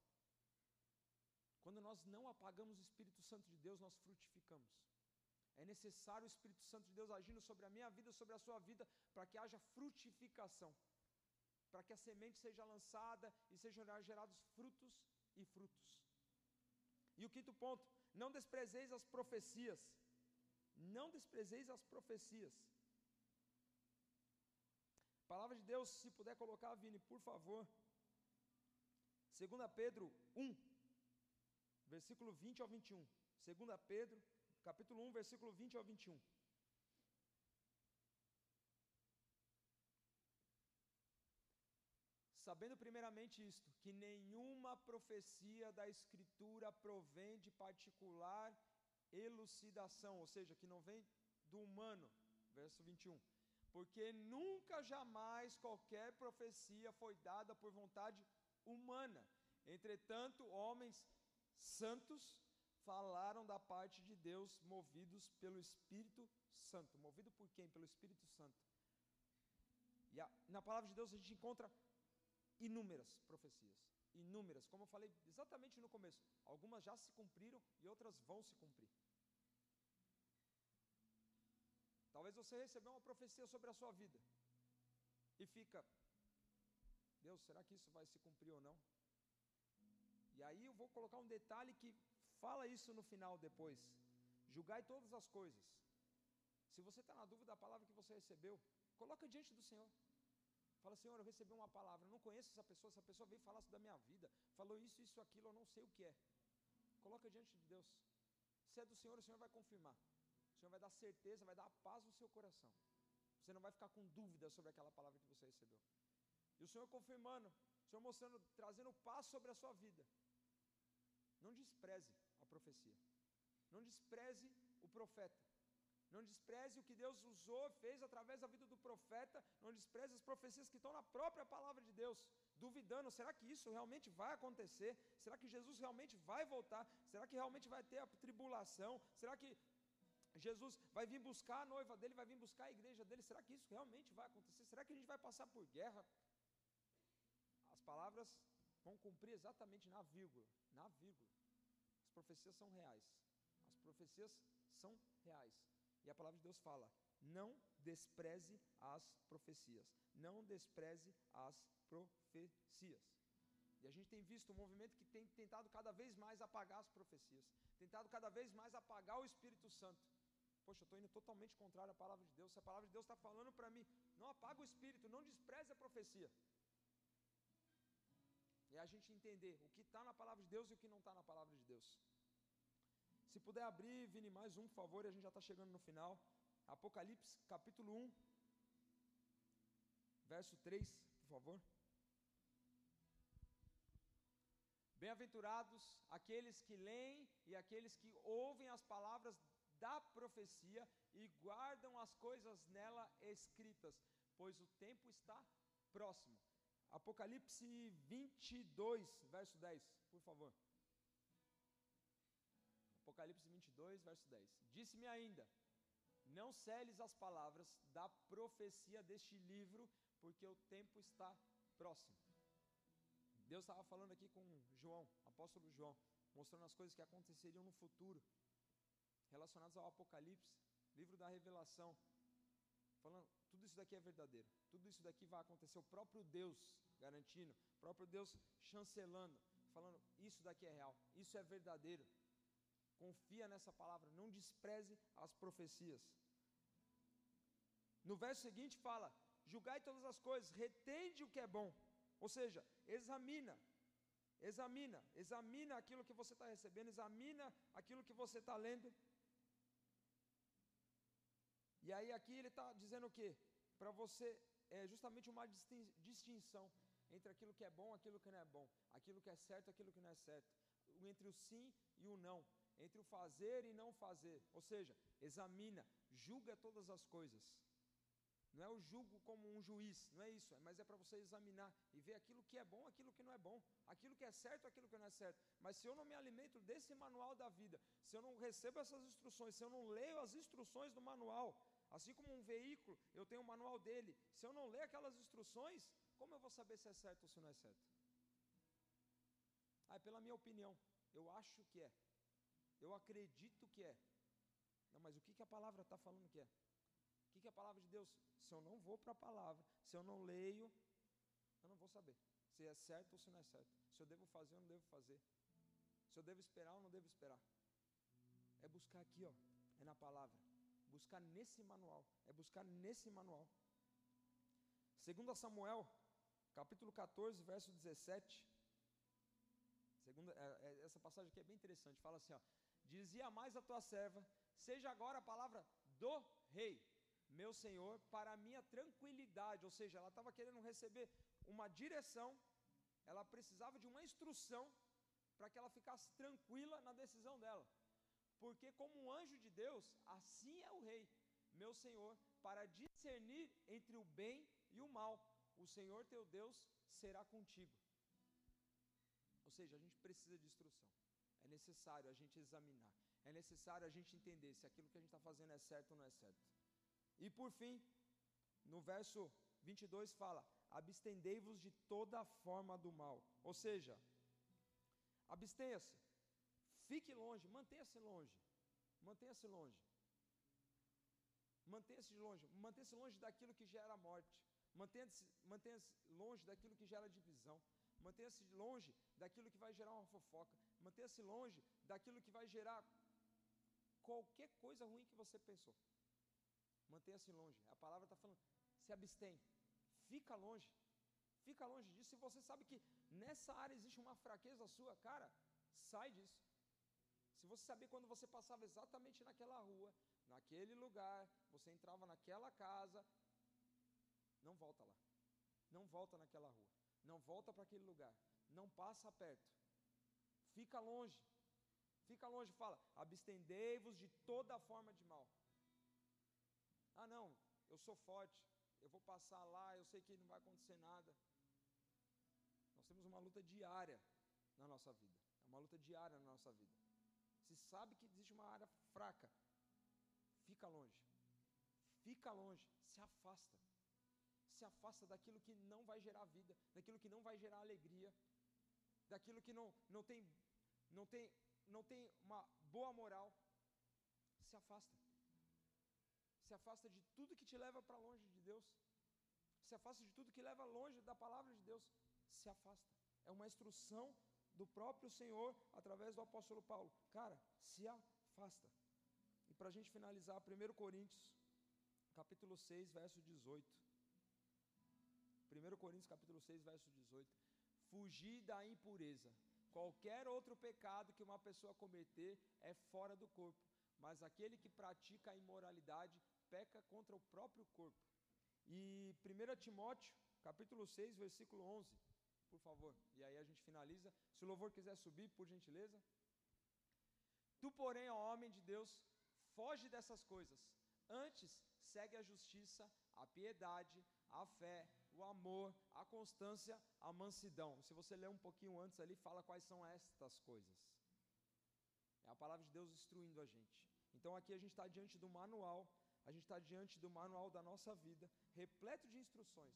Quando nós não apagamos o Espírito Santo de Deus, nós frutificamos. É necessário o Espírito Santo de Deus agindo sobre a minha vida, sobre a sua vida, para que haja frutificação para que a semente seja lançada e sejam gerados frutos e frutos. E o quinto ponto, não desprezeis as profecias. Não desprezeis as profecias. Palavra de Deus, se puder colocar, Vini, por favor. 2 Pedro 1, versículo 20 ao 21. 2 Pedro, capítulo 1, versículo 20 ao 21. Sabendo primeiramente isto, que nenhuma profecia da Escritura provém de particular elucidação, ou seja, que não vem do humano, verso 21. Porque nunca jamais qualquer profecia foi dada por vontade humana. Entretanto, homens santos falaram da parte de Deus, movidos pelo Espírito Santo. Movido por quem? Pelo Espírito Santo. E a, na palavra de Deus a gente encontra inúmeras profecias, inúmeras, como eu falei exatamente no começo. Algumas já se cumpriram e outras vão se cumprir. Talvez você recebeu uma profecia sobre a sua vida e fica, Deus, será que isso vai se cumprir ou não? E aí eu vou colocar um detalhe que fala isso no final depois. Julgai todas as coisas. Se você está na dúvida da palavra que você recebeu, coloca diante do Senhor. Fala, Senhor, eu recebi uma palavra, eu não conheço essa pessoa, essa pessoa veio falar da minha vida, falou isso, isso, aquilo, eu não sei o que é. Coloca diante de Deus. Se é do Senhor, o Senhor vai confirmar. Senhor vai dar certeza, vai dar paz no seu coração. Você não vai ficar com dúvida sobre aquela palavra que você recebeu. E o Senhor confirmando, o Senhor mostrando, trazendo paz sobre a sua vida. Não despreze a profecia. Não despreze o profeta. Não despreze o que Deus usou, fez através da vida do profeta. Não despreze as profecias que estão na própria palavra de Deus. Duvidando, será que isso realmente vai acontecer? Será que Jesus realmente vai voltar? Será que realmente vai ter a tribulação? Será que Jesus vai vir buscar a noiva dele, vai vir buscar a igreja dele. Será que isso realmente vai acontecer? Será que a gente vai passar por guerra? As palavras vão cumprir exatamente na vírgula. Na vírgula. As profecias são reais. As profecias são reais. E a palavra de Deus fala: não despreze as profecias. Não despreze as profecias. E a gente tem visto um movimento que tem tentado cada vez mais apagar as profecias, tentado cada vez mais apagar o Espírito Santo. Poxa, eu estou indo totalmente contrário à palavra de Deus. Se a palavra de Deus está falando para mim, não apaga o Espírito, não despreze a profecia. É a gente entender o que está na palavra de Deus e o que não está na palavra de Deus. Se puder abrir, Vini, mais um, por favor, e a gente já está chegando no final. Apocalipse, capítulo 1, verso 3, por favor. Bem-aventurados aqueles que leem e aqueles que ouvem as palavras da profecia e guardam as coisas nela escritas, pois o tempo está próximo. Apocalipse 22, verso 10, por favor. Apocalipse 22, verso 10. Disse-me ainda: Não celes as palavras da profecia deste livro, porque o tempo está próximo. Deus estava falando aqui com João, apóstolo João, mostrando as coisas que aconteceriam no futuro, relacionadas ao Apocalipse, livro da Revelação, falando, tudo isso daqui é verdadeiro, tudo isso daqui vai acontecer, o próprio Deus garantindo, o próprio Deus chancelando, falando, isso daqui é real, isso é verdadeiro. Confia nessa palavra, não despreze as profecias. No verso seguinte fala: julgai todas as coisas, retende o que é bom, ou seja, examina, examina, examina aquilo que você está recebendo, examina aquilo que você está lendo. E aí aqui ele está dizendo o quê? Para você é justamente uma distinção entre aquilo que é bom aquilo que não é bom, aquilo que é certo aquilo que não é certo, entre o sim e o não, entre o fazer e não fazer. Ou seja, examina, julga todas as coisas. Não é o julgo como um juiz, não é isso, mas é para você examinar e ver aquilo que é bom, aquilo que não é bom, aquilo que é certo, aquilo que não é certo. Mas se eu não me alimento desse manual da vida, se eu não recebo essas instruções, se eu não leio as instruções do manual, assim como um veículo, eu tenho o manual dele, se eu não ler aquelas instruções, como eu vou saber se é certo ou se não é certo? Ah, pela minha opinião, eu acho que é, eu acredito que é. Não, mas o que, que a palavra está falando que é? O que, que é a palavra de Deus? Se eu não vou para a palavra, se eu não leio, eu não vou saber se é certo ou se não é certo. Se eu devo fazer ou não devo fazer. Se eu devo esperar ou não devo esperar. É buscar aqui, ó, é na palavra. Buscar nesse manual, é buscar nesse manual. Segundo Samuel, capítulo 14, verso 17. Segunda, é, é, essa passagem aqui é bem interessante. Fala assim, ó: Dizia mais a tua serva: Seja agora a palavra do rei meu Senhor, para a minha tranquilidade. Ou seja, ela estava querendo receber uma direção, ela precisava de uma instrução para que ela ficasse tranquila na decisão dela. Porque, como um anjo de Deus, assim é o rei, meu Senhor, para discernir entre o bem e o mal. O Senhor teu Deus será contigo. Ou seja, a gente precisa de instrução. É necessário a gente examinar. É necessário a gente entender se aquilo que a gente está fazendo é certo ou não é certo. E por fim, no verso 22 fala: abstendei-vos de toda forma do mal. Ou seja, abstenha-se, fique longe, mantenha-se longe, mantenha-se longe. Mantenha-se longe, mantenha-se longe daquilo que gera morte, mantenha-se mantenha longe daquilo que gera divisão, mantenha-se longe daquilo que vai gerar uma fofoca, mantenha-se longe daquilo que vai gerar qualquer coisa ruim que você pensou. Mantenha-se longe. A palavra está falando, se abstém. Fica longe. Fica longe disso. Se você sabe que nessa área existe uma fraqueza sua, cara, sai disso. Se você saber quando você passava exatamente naquela rua, naquele lugar, você entrava naquela casa, não volta lá. Não volta naquela rua. Não volta para aquele lugar. Não passa perto. Fica longe. Fica longe, fala: abstendei-vos de toda forma de mal. Ah, não, eu sou forte, eu vou passar lá, eu sei que não vai acontecer nada. Nós temos uma luta diária na nossa vida. É uma luta diária na nossa vida. Se sabe que existe uma área fraca, fica longe. Fica longe, se afasta. Se afasta daquilo que não vai gerar vida, daquilo que não vai gerar alegria, daquilo que não, não, tem, não, tem, não tem uma boa moral. Se afasta. Se afasta de tudo que te leva para longe de Deus. Se afasta de tudo que leva longe da palavra de Deus. Se afasta. É uma instrução do próprio Senhor através do apóstolo Paulo. Cara, se afasta. E para a gente finalizar, 1 Coríntios, capítulo 6, verso 18. 1 Coríntios, capítulo 6, verso 18. Fugir da impureza. Qualquer outro pecado que uma pessoa cometer é fora do corpo, mas aquele que pratica a imoralidade peca contra o próprio corpo. E 1 Timóteo, capítulo 6, versículo 11 por favor. E aí a gente finaliza. Se o louvor quiser subir, por gentileza. Tu, porém, ó homem de Deus, foge dessas coisas. Antes, segue a justiça, a piedade, a fé, o amor, a constância, a mansidão. Se você ler um pouquinho antes ali, fala quais são estas coisas. É a palavra de Deus instruindo a gente. Então aqui a gente está diante do manual, a gente está diante do manual da nossa vida, repleto de instruções,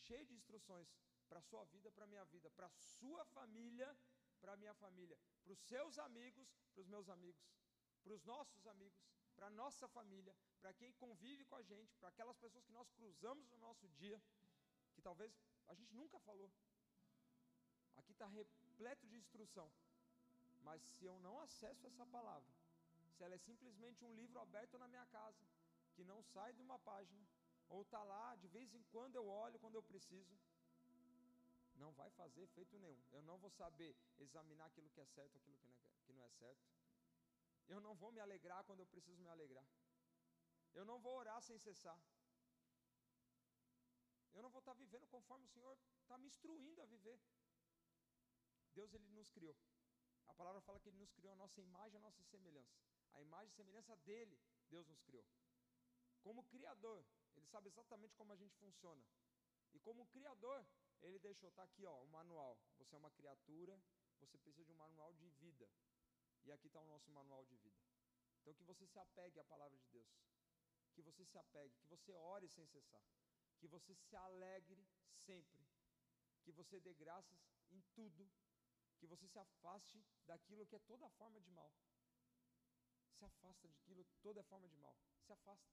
cheio de instruções para a sua vida, para a minha vida, para a sua família, para a minha família, para os seus amigos, para os meus amigos, para os nossos amigos, para a nossa família, para quem convive com a gente, para aquelas pessoas que nós cruzamos no nosso dia, que talvez a gente nunca falou. Aqui está repleto de instrução. Mas se eu não acesso essa palavra, se ela é simplesmente um livro aberto na minha casa, que não sai de uma página, ou está lá, de vez em quando eu olho quando eu preciso, não vai fazer efeito nenhum. Eu não vou saber examinar aquilo que é certo, aquilo que não é, que não é certo. Eu não vou me alegrar quando eu preciso me alegrar. Eu não vou orar sem cessar. Eu não vou estar vivendo conforme o Senhor está me instruindo a viver. Deus ele nos criou. A palavra fala que ele nos criou a nossa imagem, a nossa semelhança. A imagem e semelhança dele, Deus nos criou. Como criador, ele sabe exatamente como a gente funciona. E como criador, ele deixou, está aqui, ó, o manual. Você é uma criatura, você precisa de um manual de vida. E aqui está o nosso manual de vida. Então que você se apegue à palavra de Deus. Que você se apegue, que você ore sem cessar. Que você se alegre sempre. Que você dê graças em tudo. Que você se afaste daquilo que é toda forma de mal. Se afasta daquilo, toda forma de mal. Se afasta.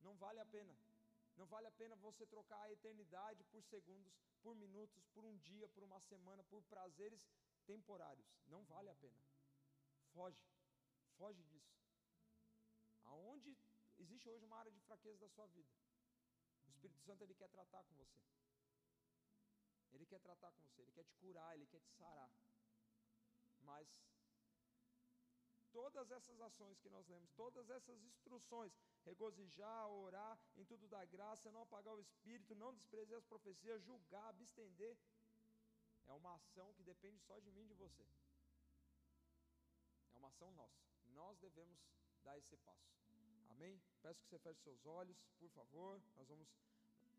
Não vale a pena. Não vale a pena você trocar a eternidade por segundos, por minutos, por um dia, por uma semana, por prazeres temporários. Não vale a pena. Foge. Foge disso. Aonde existe hoje uma área de fraqueza da sua vida, o Espírito Santo ele quer tratar com você. Ele quer tratar com você, ele quer te curar, ele quer te sarar. Mas todas essas ações que nós lemos, todas essas instruções, regozijar, orar, em tudo da graça, não apagar o espírito, não desprezar as profecias, julgar, abstender, é uma ação que depende só de mim e de você. É uma ação nossa. Nós devemos dar esse passo. Amém? Peço que você feche seus olhos, por favor. Nós vamos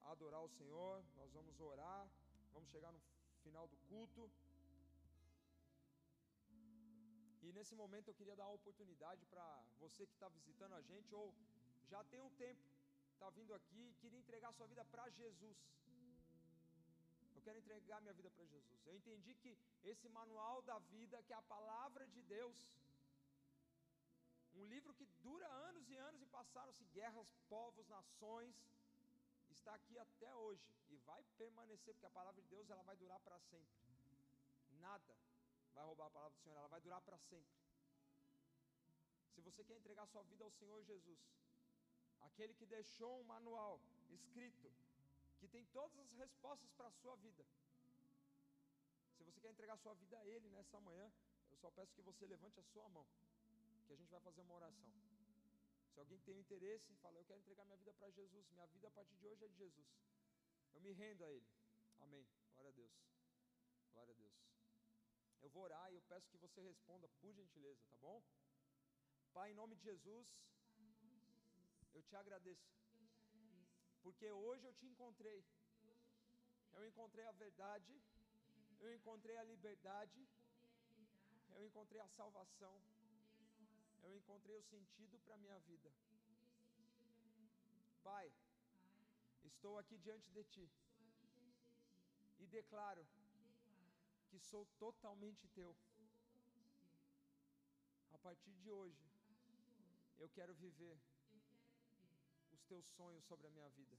adorar o Senhor, nós vamos orar, vamos chegar no final do culto. E nesse momento eu queria dar uma oportunidade para você que está visitando a gente, ou já tem um tempo, está vindo aqui e queria entregar sua vida para Jesus. Eu quero entregar minha vida para Jesus. Eu entendi que esse manual da vida, que é a palavra de Deus, um livro que dura anos e anos e passaram-se guerras, povos, nações, está aqui até hoje e vai permanecer, porque a palavra de Deus ela vai durar para sempre. Nada vai roubar a palavra do Senhor, ela vai durar para sempre. Se você quer entregar sua vida ao Senhor Jesus, aquele que deixou um manual escrito, que tem todas as respostas para a sua vida. Se você quer entregar sua vida a Ele nessa manhã, eu só peço que você levante a sua mão, que a gente vai fazer uma oração. Se alguém tem interesse, fala, eu quero entregar minha vida para Jesus, minha vida a partir de hoje é de Jesus. Eu me rendo a Ele. Amém. Glória a Deus. Glória a Deus. Eu vou orar e eu peço que você responda, por gentileza, tá bom? Pai, em nome de Jesus, eu te agradeço. Porque hoje eu te encontrei. Eu encontrei a verdade. Eu encontrei a liberdade. Eu encontrei a salvação. Eu encontrei o sentido para a minha vida. Pai, estou aqui diante de Ti e declaro que sou totalmente Teu. A partir de hoje, eu quero viver os Teus sonhos sobre a minha vida.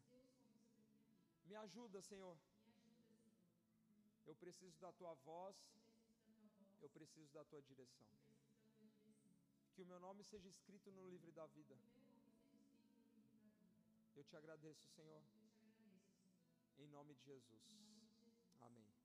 Me ajuda, Senhor. Eu preciso da Tua voz, eu preciso da Tua direção. Que o meu nome seja escrito no livro da vida. Eu te agradeço, Senhor. Em nome de Jesus. Amém.